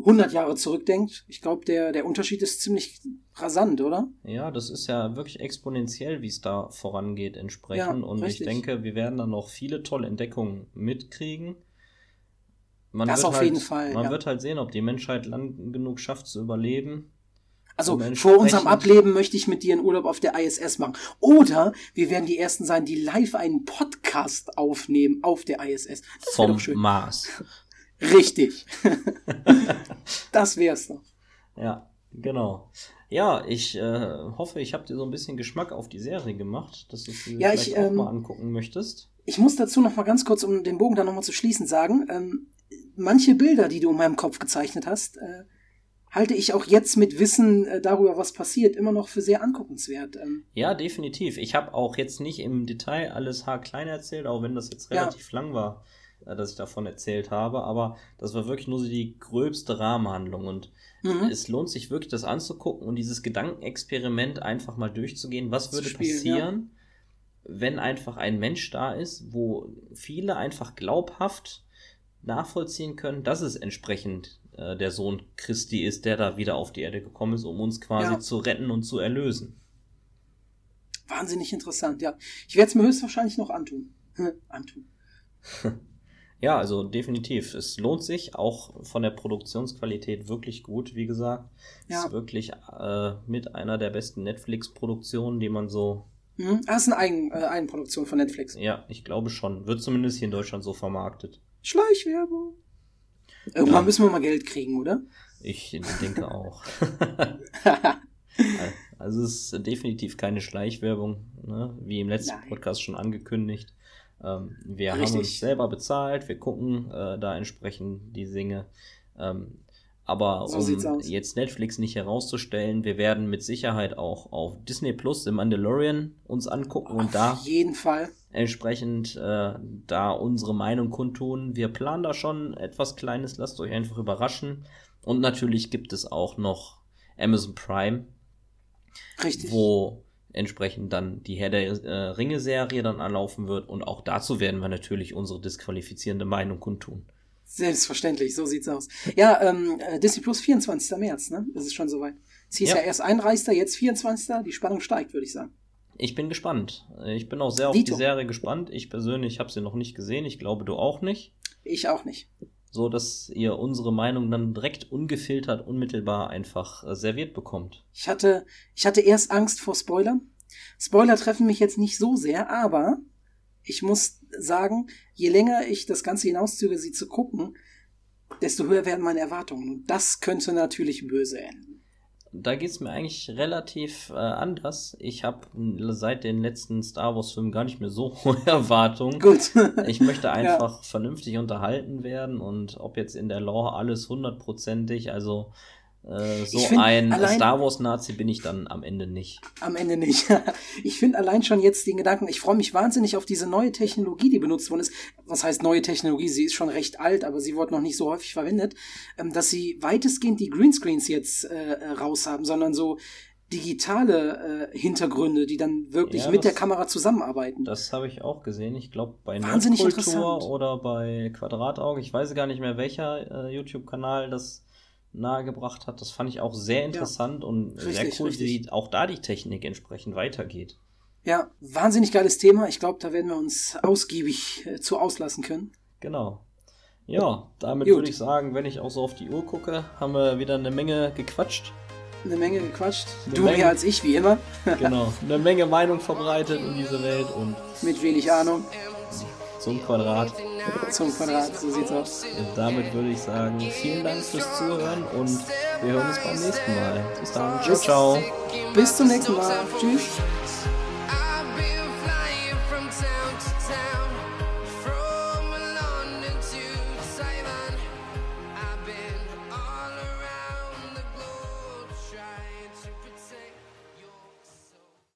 100 Jahre zurückdenkt. Ich glaube, der, der Unterschied ist ziemlich rasant, oder? Ja, das ist ja wirklich exponentiell, wie es da vorangeht entsprechend. Ja, Und richtig. ich denke, wir werden dann noch viele tolle Entdeckungen mitkriegen. Man das auf halt, jeden Fall. Man ja. wird halt sehen, ob die Menschheit lang genug schafft zu überleben. Also vor unserem Ableben möchte ich mit dir einen Urlaub auf der ISS machen. Oder wir werden die Ersten sein, die live einen Podcast aufnehmen auf der ISS. Das Vom Mars. Richtig. das wär's doch. Ja, genau. Ja, ich äh, hoffe, ich habe dir so ein bisschen Geschmack auf die Serie gemacht, dass du sie ja, vielleicht ich, auch ähm, mal angucken möchtest. Ich muss dazu noch mal ganz kurz, um den Bogen dann noch mal zu schließen, sagen, ähm, manche Bilder, die du in meinem Kopf gezeichnet hast, äh, halte ich auch jetzt mit Wissen äh, darüber, was passiert, immer noch für sehr anguckenswert. Ähm. Ja, definitiv. Ich habe auch jetzt nicht im Detail alles haarklein erzählt, auch wenn das jetzt relativ ja. lang war. Äh, dass ich davon erzählt habe, aber das war wirklich nur so die gröbste Rahmenhandlung und mhm. es lohnt sich wirklich, das anzugucken und dieses Gedankenexperiment einfach mal durchzugehen. Was würde Spiel, passieren, ja. wenn einfach ein Mensch da ist, wo viele einfach glaubhaft nachvollziehen können, dass es entsprechend äh, der Sohn Christi ist, der da wieder auf die Erde gekommen ist, um uns quasi ja. zu retten und zu erlösen. Wahnsinnig interessant, ja. Ich werde es mir höchstwahrscheinlich noch antun. antun. Ja, also definitiv. Es lohnt sich auch von der Produktionsqualität wirklich gut, wie gesagt. Ja. Ist wirklich äh, mit einer der besten Netflix-Produktionen, die man so. Mhm. Das ist eine Eigen, äh, Eigenproduktion von Netflix. Ja, ich glaube schon. Wird zumindest hier in Deutschland so vermarktet. Schleichwerbung. Irgendwann ja. müssen wir mal Geld kriegen, oder? Ich denke auch. also es ist definitiv keine Schleichwerbung, ne? wie im letzten Nein. Podcast schon angekündigt. Ähm, wir Richtig. haben uns selber bezahlt, wir gucken äh, da entsprechend die Singe. Ähm, Aber So um jetzt Netflix nicht herauszustellen, wir werden mit Sicherheit auch auf Disney Plus The Mandalorian uns angucken und da Auf jeden Fall. entsprechend äh, da unsere Meinung kundtun. Wir planen da schon etwas Kleines, lasst euch einfach überraschen. Und natürlich gibt es auch noch Amazon Prime, Richtig. wo entsprechend dann die Herr der äh, Ringe-Serie dann anlaufen wird. Und auch dazu werden wir natürlich unsere disqualifizierende Meinung kundtun. Selbstverständlich, so sieht's aus. Ja, ähm, äh, Disney Plus 24. März, ne? Das ist schon soweit. Es hieß ja, Ja. erst 31. jetzt 24. Die Spannung steigt, würde ich sagen. Ich bin gespannt. Ich bin auch sehr auf Dito. die Serie gespannt. Ich persönlich habe sie noch nicht gesehen. Ich glaube, du auch nicht. Ich auch nicht. So dass ihr unsere Meinung dann direkt ungefiltert, unmittelbar einfach äh, serviert bekommt. Ich hatte, ich hatte erst Angst vor Spoilern. Spoiler treffen mich jetzt nicht so sehr, aber ich muss sagen, je länger ich das Ganze hinauszögere, sie zu gucken, desto höher werden meine Erwartungen. Und das könnte natürlich böse enden. Da geht's mir eigentlich relativ äh, anders. Ich habe seit den letzten Star Wars-Filmen gar nicht mehr so hohe Erwartungen. Gut. Ich möchte einfach vernünftig unterhalten werden und ob jetzt in der Lore alles hundertprozentig, also äh, so find, ein allein- Star Wars-Nazi bin ich dann am Ende nicht. Am Ende nicht. Ich finde allein schon jetzt den Gedanken, ich freue mich wahnsinnig auf diese neue Technologie, die benutzt worden ist. Was heißt neue Technologie? Sie ist schon recht alt, aber sie wurde noch nicht so häufig verwendet, ähm, dass sie weitestgehend die Greenscreens jetzt äh, raus haben, sondern so digitale äh, Hintergründe, die dann wirklich Ja, mit der das- Kamera zusammenarbeiten. Das habe ich auch gesehen. Ich glaube bei Wahnsinnig interessant. oder bei Quadratauge. Ich weiß gar nicht mehr, welcher äh, YouTube-Kanal das nahegebracht hat. Das fand ich auch sehr interessant und sehr Richtig, cool, richtig. wie auch da die Technik entsprechend weitergeht. Ja, wahnsinnig geiles Thema. Ich glaube, da werden wir uns ausgiebig äh, zu auslassen können. Genau. Ja, damit würde ich sagen, wenn ich auch so auf die Uhr gucke, haben wir wieder eine Menge gequatscht. Eine Menge gequatscht. Eine du Menge. mehr als ich, wie immer. Genau. Eine Menge Meinung verbreitet in dieser Welt und Mit wenig Ahnung. zum Quadrat. Zum Quadrat, so sieht's aus. Und damit würde ich sagen, vielen Dank fürs Zuhören und wir hören uns beim nächsten Mal. Bis dann. Ciao, ciao. Bis zum nächsten Mal. Tschüss.